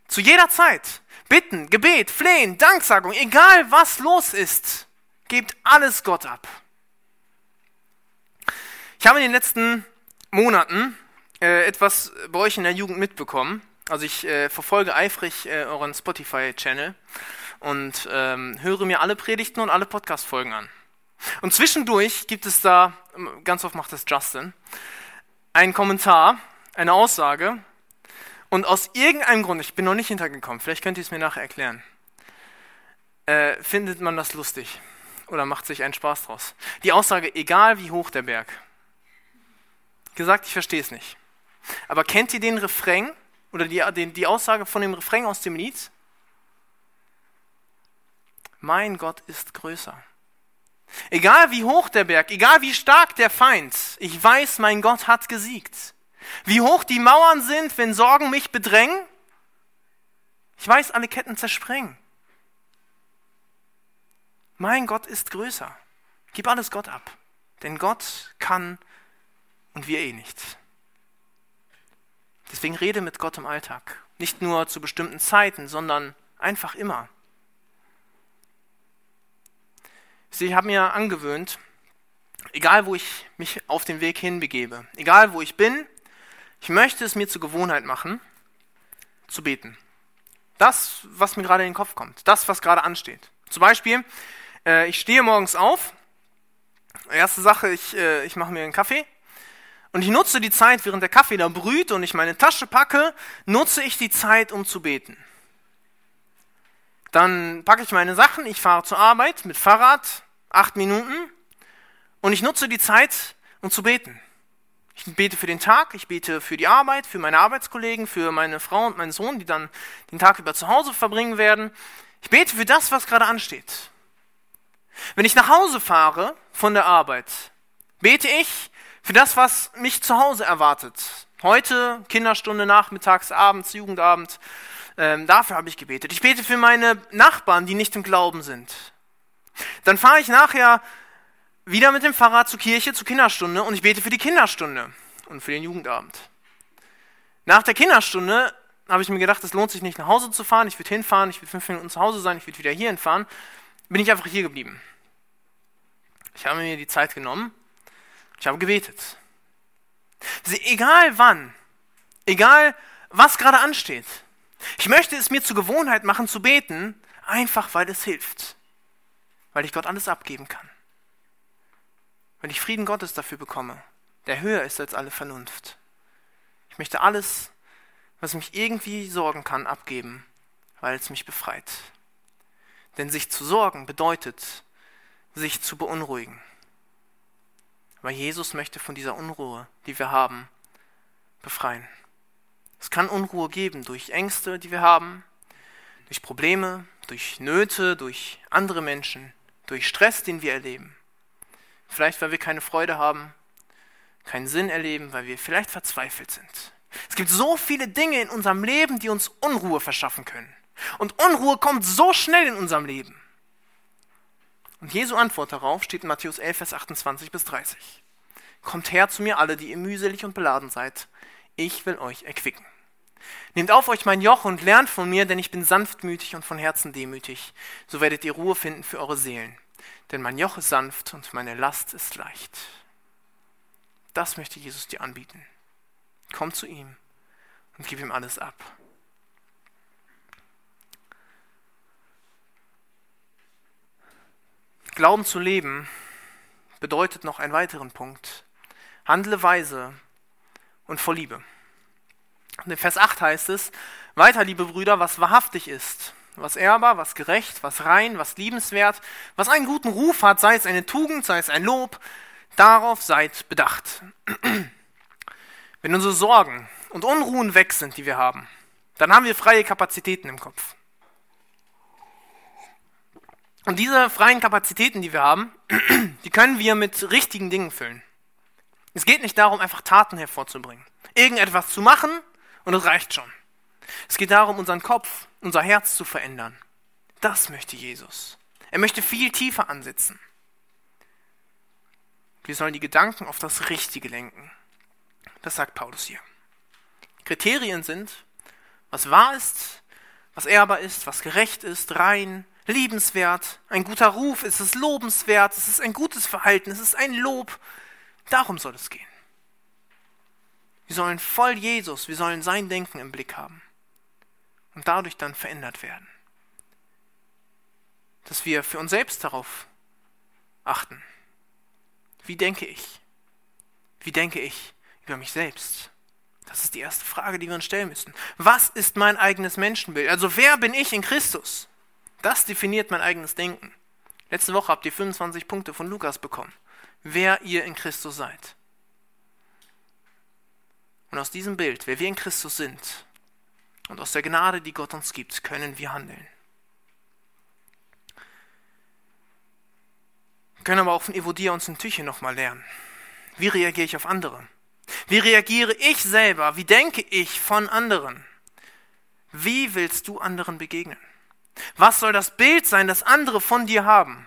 Zu jeder Zeit. Bitten, Gebet, Flehen, Danksagung, egal was los ist, gebt alles Gott ab. Ich habe in den letzten Monaten äh, etwas bei euch in der Jugend mitbekommen. Also ich äh, verfolge eifrig äh, euren Spotify-Channel und ähm, höre mir alle Predigten und alle Podcast-Folgen an. Und zwischendurch gibt es da, ganz oft macht das Justin, einen Kommentar, eine Aussage, und aus irgendeinem Grund, ich bin noch nicht hintergekommen, vielleicht könnt ihr es mir nachher erklären, äh, findet man das lustig oder macht sich einen Spaß draus. Die Aussage, egal wie hoch der Berg. Gesagt, ich verstehe es nicht. Aber kennt ihr den Refrain oder die, den, die Aussage von dem Refrain aus dem Lied? Mein Gott ist größer. Egal wie hoch der Berg, egal wie stark der Feind, ich weiß, mein Gott hat gesiegt. Wie hoch die Mauern sind, wenn Sorgen mich bedrängen? Ich weiß, alle Ketten zersprengen. Mein Gott ist größer. Gib alles Gott ab. Denn Gott kann und wir eh nicht. Deswegen rede mit Gott im Alltag. Nicht nur zu bestimmten Zeiten, sondern einfach immer. Sie haben mir angewöhnt, egal wo ich mich auf den Weg hinbegebe, egal wo ich bin, ich möchte es mir zur Gewohnheit machen, zu beten. Das, was mir gerade in den Kopf kommt, das, was gerade ansteht. Zum Beispiel, äh, ich stehe morgens auf, erste Sache, ich, äh, ich mache mir einen Kaffee und ich nutze die Zeit, während der Kaffee da brüht und ich meine Tasche packe, nutze ich die Zeit, um zu beten. Dann packe ich meine Sachen, ich fahre zur Arbeit mit Fahrrad, acht Minuten, und ich nutze die Zeit, um zu beten. Ich bete für den Tag, ich bete für die Arbeit, für meine Arbeitskollegen, für meine Frau und meinen Sohn, die dann den Tag über zu Hause verbringen werden. Ich bete für das, was gerade ansteht. Wenn ich nach Hause fahre von der Arbeit, bete ich für das, was mich zu Hause erwartet. Heute Kinderstunde, nachmittags, abends, Jugendabend. Ähm, dafür habe ich gebetet. Ich bete für meine Nachbarn, die nicht im Glauben sind. Dann fahre ich nachher wieder mit dem Fahrrad zur Kirche, zur Kinderstunde und ich bete für die Kinderstunde und für den Jugendabend. Nach der Kinderstunde habe ich mir gedacht, es lohnt sich nicht nach Hause zu fahren, ich würde hinfahren, ich würde fünf Minuten zu Hause sein, ich würde wieder hier hinfahren. Bin ich einfach hier geblieben. Ich habe mir die Zeit genommen, ich habe gebetet. Egal wann, egal was gerade ansteht, ich möchte es mir zur Gewohnheit machen zu beten, einfach weil es hilft. weil ich Gott alles abgeben kann. Wenn ich Frieden Gottes dafür bekomme, der höher ist als alle Vernunft. Ich möchte alles, was mich irgendwie sorgen kann, abgeben, weil es mich befreit. Denn sich zu sorgen bedeutet, sich zu beunruhigen. Aber Jesus möchte von dieser Unruhe, die wir haben, befreien. Es kann Unruhe geben durch Ängste, die wir haben, durch Probleme, durch Nöte, durch andere Menschen, durch Stress, den wir erleben. Vielleicht, weil wir keine Freude haben, keinen Sinn erleben, weil wir vielleicht verzweifelt sind. Es gibt so viele Dinge in unserem Leben, die uns Unruhe verschaffen können. Und Unruhe kommt so schnell in unserem Leben. Und Jesu Antwort darauf steht in Matthäus 11, Vers 28 bis 30. Kommt her zu mir alle, die ihr mühselig und beladen seid. Ich will euch erquicken. Nehmt auf euch mein Joch und lernt von mir, denn ich bin sanftmütig und von Herzen demütig. So werdet ihr Ruhe finden für eure Seelen. Denn mein Joch ist sanft und meine Last ist leicht. Das möchte Jesus dir anbieten. Komm zu ihm und gib ihm alles ab. Glauben zu leben bedeutet noch einen weiteren Punkt. Handle weise und vor Liebe. In Vers 8 heißt es, weiter, liebe Brüder, was wahrhaftig ist, was ehrbar, was gerecht, was rein, was liebenswert, was einen guten Ruf hat, sei es eine Tugend, sei es ein Lob, darauf seid bedacht. Wenn unsere Sorgen und Unruhen weg sind, die wir haben, dann haben wir freie Kapazitäten im Kopf. Und diese freien Kapazitäten, die wir haben, die können wir mit richtigen Dingen füllen. Es geht nicht darum, einfach Taten hervorzubringen, irgendetwas zu machen und es reicht schon. Es geht darum, unseren Kopf, unser Herz zu verändern. Das möchte Jesus. Er möchte viel tiefer ansetzen. Wir sollen die Gedanken auf das Richtige lenken. Das sagt Paulus hier. Kriterien sind, was wahr ist, was ehrbar ist, was gerecht ist, rein, liebenswert, ein guter Ruf, es ist lobenswert, es ist ein gutes Verhalten, es ist ein Lob. Darum soll es gehen. Wir sollen voll Jesus, wir sollen sein Denken im Blick haben und dadurch dann verändert werden. Dass wir für uns selbst darauf achten. Wie denke ich? Wie denke ich über mich selbst? Das ist die erste Frage, die wir uns stellen müssen. Was ist mein eigenes Menschenbild? Also wer bin ich in Christus? Das definiert mein eigenes Denken. Letzte Woche habt ihr 25 Punkte von Lukas bekommen. Wer ihr in Christus seid. Und aus diesem Bild, wer wir in Christus sind und aus der Gnade, die Gott uns gibt, können wir handeln. Wir können aber auch von Evodia und Syntyche nochmal lernen. Wie reagiere ich auf andere? Wie reagiere ich selber? Wie denke ich von anderen? Wie willst du anderen begegnen? Was soll das Bild sein, das andere von dir haben?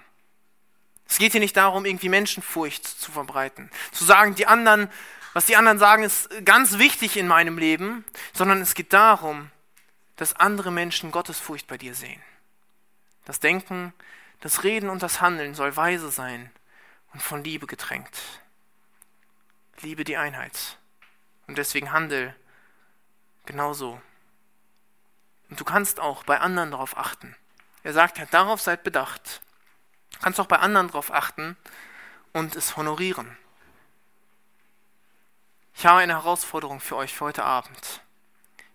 Es geht hier nicht darum, irgendwie Menschenfurcht zu verbreiten, zu sagen, die anderen, was die anderen sagen, ist ganz wichtig in meinem Leben, sondern es geht darum, dass andere Menschen Gottesfurcht bei dir sehen. Das Denken, das Reden und das Handeln soll weise sein und von Liebe getränkt. Liebe die Einheit. Und deswegen handel genauso. Und du kannst auch bei anderen darauf achten. Er sagt, darauf seid bedacht. Du kannst auch bei anderen darauf achten und es honorieren. Ich habe eine Herausforderung für euch für heute Abend.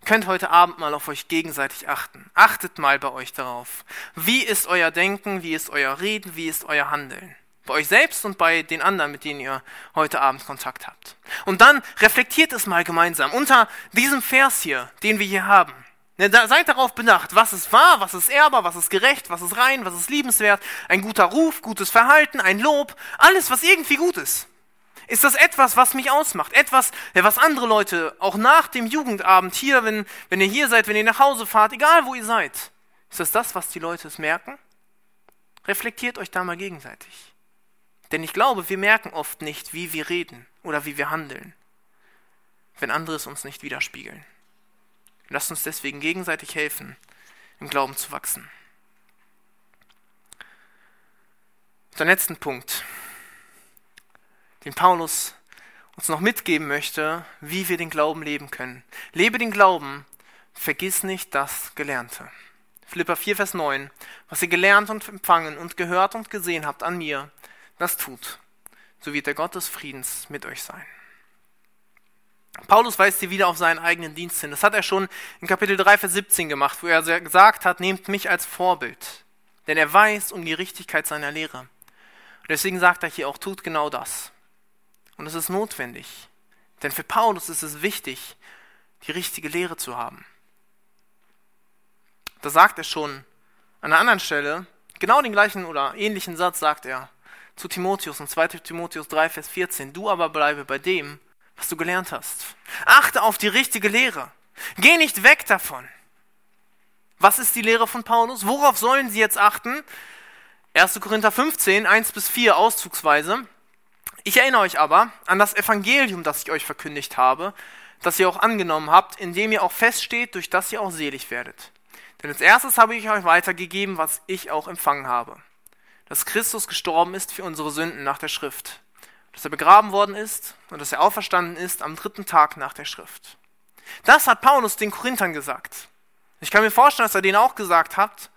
Ihr könnt heute Abend mal auf euch gegenseitig achten. Achtet mal bei euch darauf. Wie ist euer Denken, wie ist euer Reden, wie ist euer Handeln? Bei euch selbst und bei den anderen, mit denen ihr heute Abend Kontakt habt. Und dann reflektiert es mal gemeinsam unter diesem Vers hier, den wir hier haben. Ne, seid darauf bedacht, was ist wahr, was ist ehrbar, was ist gerecht, was ist rein, was ist liebenswert, ein guter Ruf, gutes Verhalten, ein Lob, alles, was irgendwie gut ist. Ist das etwas, was mich ausmacht? Etwas, was andere Leute auch nach dem Jugendabend hier, wenn, wenn ihr hier seid, wenn ihr nach Hause fahrt, egal wo ihr seid, ist das das, was die Leute es merken? Reflektiert euch da mal gegenseitig. Denn ich glaube, wir merken oft nicht, wie wir reden oder wie wir handeln, wenn andere es uns nicht widerspiegeln. Lasst uns deswegen gegenseitig helfen, im Glauben zu wachsen. Der letzten Punkt, den Paulus uns noch mitgeben möchte, wie wir den Glauben leben können. Lebe den Glauben, vergiss nicht das Gelernte. Philippa 4, Vers 9, was ihr gelernt und empfangen und gehört und gesehen habt an mir, das tut, so wird der Gott des Friedens mit euch sein. Paulus weist sie wieder auf seinen eigenen Dienst hin. Das hat er schon in Kapitel 3, Vers 17 gemacht, wo er gesagt hat, nehmt mich als Vorbild, denn er weiß um die Richtigkeit seiner Lehre. Und deswegen sagt er hier auch, tut genau das. Und es ist notwendig, denn für Paulus ist es wichtig, die richtige Lehre zu haben. Da sagt er schon an einer anderen Stelle, genau den gleichen oder ähnlichen Satz sagt er zu Timotheus in 2 Timotheus 3, Vers 14. Du aber bleibe bei dem, was du gelernt hast. Achte auf die richtige Lehre. Geh nicht weg davon. Was ist die Lehre von Paulus? Worauf sollen sie jetzt achten? 1. Korinther 15, 1 bis 4 auszugsweise. Ich erinnere euch aber an das Evangelium, das ich euch verkündigt habe, das ihr auch angenommen habt, indem ihr auch feststeht, durch das ihr auch selig werdet. Denn als erstes habe ich euch weitergegeben, was ich auch empfangen habe. Dass Christus gestorben ist für unsere Sünden nach der Schrift. Dass er begraben worden ist und dass er auferstanden ist am dritten Tag nach der Schrift. Das hat Paulus den Korinthern gesagt. Ich kann mir vorstellen, dass er denen auch gesagt hat,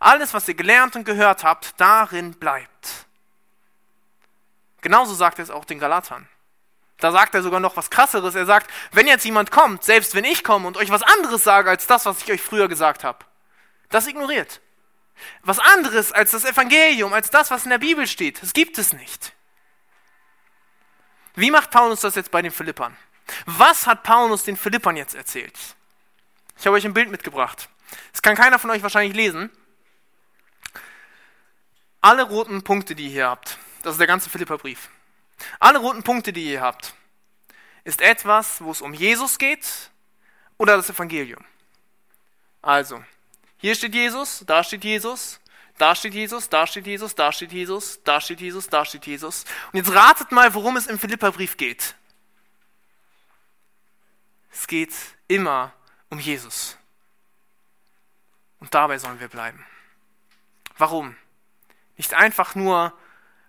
alles, was ihr gelernt und gehört habt, darin bleibt. Genauso sagt er es auch den Galatern. Da sagt er sogar noch was krasseres. Er sagt, wenn jetzt jemand kommt, selbst wenn ich komme und euch was anderes sage als das, was ich euch früher gesagt habe, das ignoriert. Was anderes als das Evangelium, als das, was in der Bibel steht, das gibt es nicht. Wie macht Paulus das jetzt bei den Philippern? Was hat Paulus den Philippern jetzt erzählt? Ich habe euch ein Bild mitgebracht. Das kann keiner von euch wahrscheinlich lesen. Alle roten Punkte, die ihr hier habt, das ist der ganze Philipperbrief. Alle roten Punkte, die ihr habt, ist etwas, wo es um Jesus geht oder das Evangelium. Also, hier steht Jesus, da steht Jesus, da steht Jesus, da steht Jesus, da steht Jesus, da steht Jesus, da steht Jesus. Und jetzt ratet mal, worum es im Philipperbrief geht. Es geht immer um Jesus. Und dabei sollen wir bleiben. Warum? Nicht einfach nur,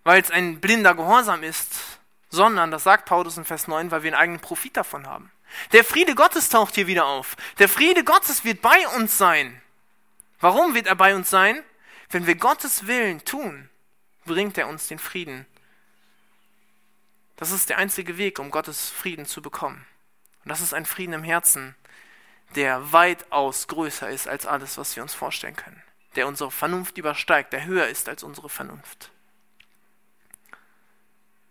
weil es ein blinder Gehorsam ist, sondern, das sagt Paulus in Vers 9, weil wir einen eigenen Profit davon haben. Der Friede Gottes taucht hier wieder auf. Der Friede Gottes wird bei uns sein. Warum wird er bei uns sein? Wenn wir Gottes Willen tun, bringt er uns den Frieden. Das ist der einzige Weg, um Gottes Frieden zu bekommen. Und das ist ein Frieden im Herzen, der weitaus größer ist als alles, was wir uns vorstellen können. Der unsere Vernunft übersteigt, der höher ist als unsere Vernunft.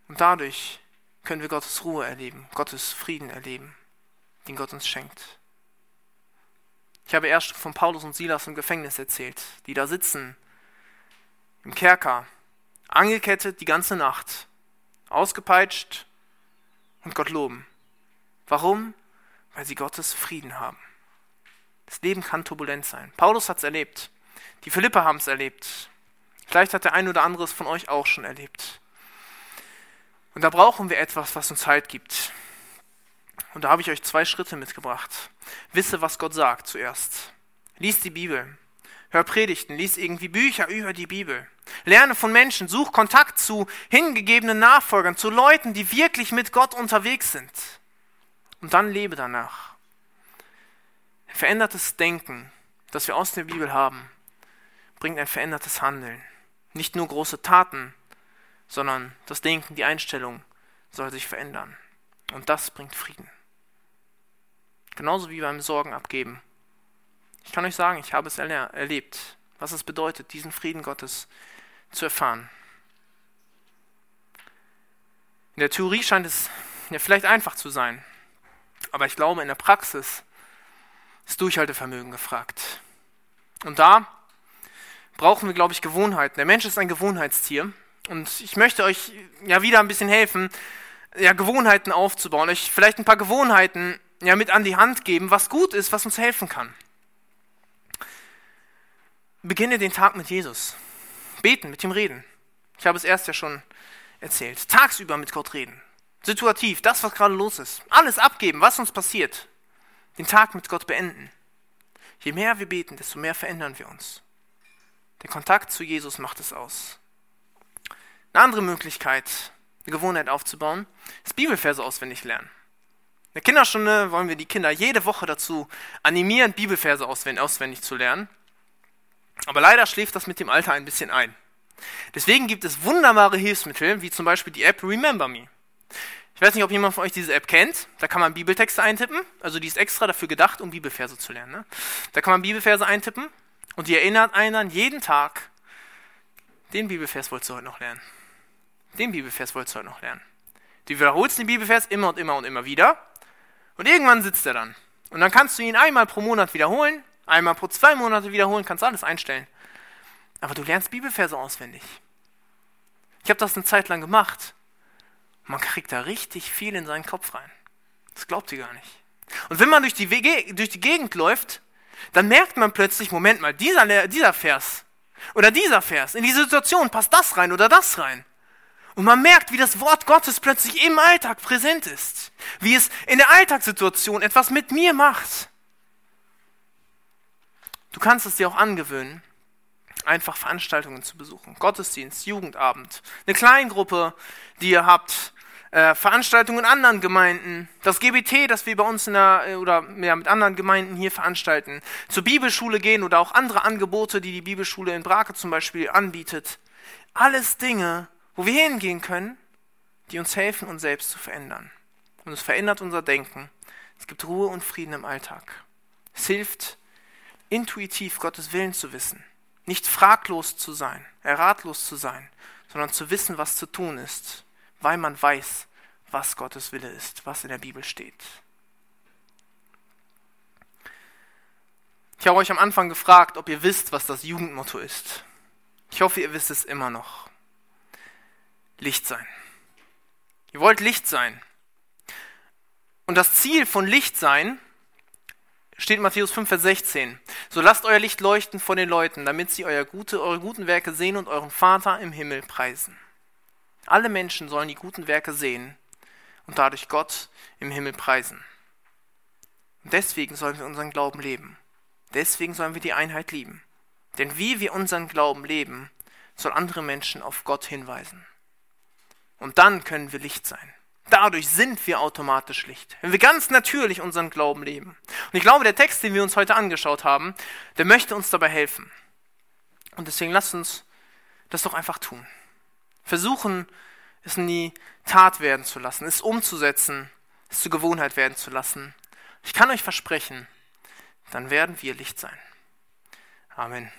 Und dadurch können wir Gottes Ruhe erleben, Gottes Frieden erleben, den Gott uns schenkt. Ich habe erst von Paulus und Silas im Gefängnis erzählt, die da sitzen, im Kerker, angekettet die ganze Nacht, ausgepeitscht und Gott loben. Warum? Weil sie Gottes Frieden haben. Das Leben kann turbulent sein. Paulus hat es erlebt. Die Philipper haben es erlebt. Vielleicht hat der ein oder andere es von euch auch schon erlebt. Und da brauchen wir etwas, was uns Halt gibt. Und da habe ich euch zwei Schritte mitgebracht. Wisse, was Gott sagt zuerst. Lies die Bibel. Hör Predigten, lies irgendwie Bücher über die Bibel. Lerne von Menschen, such Kontakt zu hingegebenen Nachfolgern, zu Leuten, die wirklich mit Gott unterwegs sind. Und dann lebe danach. Verändertes Denken, das wir aus der Bibel haben, bringt ein verändertes Handeln. Nicht nur große Taten, sondern das Denken, die Einstellung soll sich verändern. Und das bringt Frieden. Genauso wie beim Sorgen abgeben. Ich kann euch sagen, ich habe es erlebt, was es bedeutet, diesen Frieden Gottes zu erfahren. In der Theorie scheint es ja vielleicht einfach zu sein, aber ich glaube, in der Praxis ist Durchhaltevermögen gefragt. Und da brauchen wir, glaube ich, Gewohnheiten. Der Mensch ist ein Gewohnheitstier und ich möchte euch ja wieder ein bisschen helfen, ja, Gewohnheiten aufzubauen, euch vielleicht ein paar Gewohnheiten ja, mit an die Hand geben, was gut ist, was uns helfen kann. Beginne den Tag mit Jesus. Beten, mit ihm reden. Ich habe es erst ja schon erzählt. Tagsüber mit Gott reden. Situativ, das, was gerade los ist. Alles abgeben, was uns passiert. Den Tag mit Gott beenden. Je mehr wir beten, desto mehr verändern wir uns. Der Kontakt zu Jesus macht es aus. Eine andere Möglichkeit, eine Gewohnheit aufzubauen, ist Bibelverse auswendig lernen. In der Kinderstunde wollen wir die Kinder jede Woche dazu animieren, Bibelverse auswendig zu lernen. Aber leider schläft das mit dem Alter ein bisschen ein. Deswegen gibt es wunderbare Hilfsmittel, wie zum Beispiel die App Remember Me. Ich weiß nicht, ob jemand von euch diese App kennt. Da kann man Bibeltexte eintippen. Also die ist extra dafür gedacht, um Bibelverse zu lernen. Ne? Da kann man Bibelverse eintippen und die erinnert einen dann jeden Tag, den Bibelvers wolltest du heute noch lernen. Den Bibelvers wolltest du heute noch lernen. Du wiederholst den Bibelvers immer und immer und immer wieder. Und irgendwann sitzt er dann. Und dann kannst du ihn einmal pro Monat wiederholen, einmal pro zwei Monate wiederholen, kannst alles einstellen. Aber du lernst Bibelverse auswendig. Ich habe das eine Zeit lang gemacht. Man kriegt da richtig viel in seinen Kopf rein. Das glaubt ihr gar nicht. Und wenn man durch die, Wege, durch die Gegend läuft, dann merkt man plötzlich, Moment mal, dieser, dieser Vers oder dieser Vers, in die Situation passt das rein oder das rein. Und man merkt, wie das Wort Gottes plötzlich im Alltag präsent ist. Wie es in der Alltagssituation etwas mit mir macht. Du kannst es dir auch angewöhnen, einfach Veranstaltungen zu besuchen. Gottesdienst, Jugendabend, eine Kleingruppe, die ihr habt, äh, Veranstaltungen in anderen Gemeinden, das GBT, das wir bei uns in der, äh, oder ja, mit anderen Gemeinden hier veranstalten, zur Bibelschule gehen oder auch andere Angebote, die die Bibelschule in Brake zum Beispiel anbietet. Alles Dinge, wo wir hingehen können, die uns helfen, uns selbst zu verändern. Und es verändert unser Denken. Es gibt Ruhe und Frieden im Alltag. Es hilft, intuitiv Gottes Willen zu wissen. Nicht fraglos zu sein, ratlos zu sein, sondern zu wissen, was zu tun ist weil man weiß, was Gottes Wille ist, was in der Bibel steht. Ich habe euch am Anfang gefragt, ob ihr wisst, was das Jugendmotto ist. Ich hoffe, ihr wisst es immer noch. Licht sein. Ihr wollt Licht sein. Und das Ziel von Licht sein steht in Matthäus 5, Vers 16. So lasst euer Licht leuchten vor den Leuten, damit sie euer gute, eure guten Werke sehen und euren Vater im Himmel preisen. Alle Menschen sollen die guten Werke sehen und dadurch Gott im Himmel preisen. Und deswegen sollen wir unseren Glauben leben. Deswegen sollen wir die Einheit lieben. Denn wie wir unseren Glauben leben, soll andere Menschen auf Gott hinweisen. Und dann können wir Licht sein. Dadurch sind wir automatisch Licht. Wenn wir ganz natürlich unseren Glauben leben. Und ich glaube, der Text, den wir uns heute angeschaut haben, der möchte uns dabei helfen. Und deswegen lasst uns das doch einfach tun versuchen, es in die Tat werden zu lassen, es umzusetzen, es zur Gewohnheit werden zu lassen. Ich kann euch versprechen, dann werden wir Licht sein. Amen.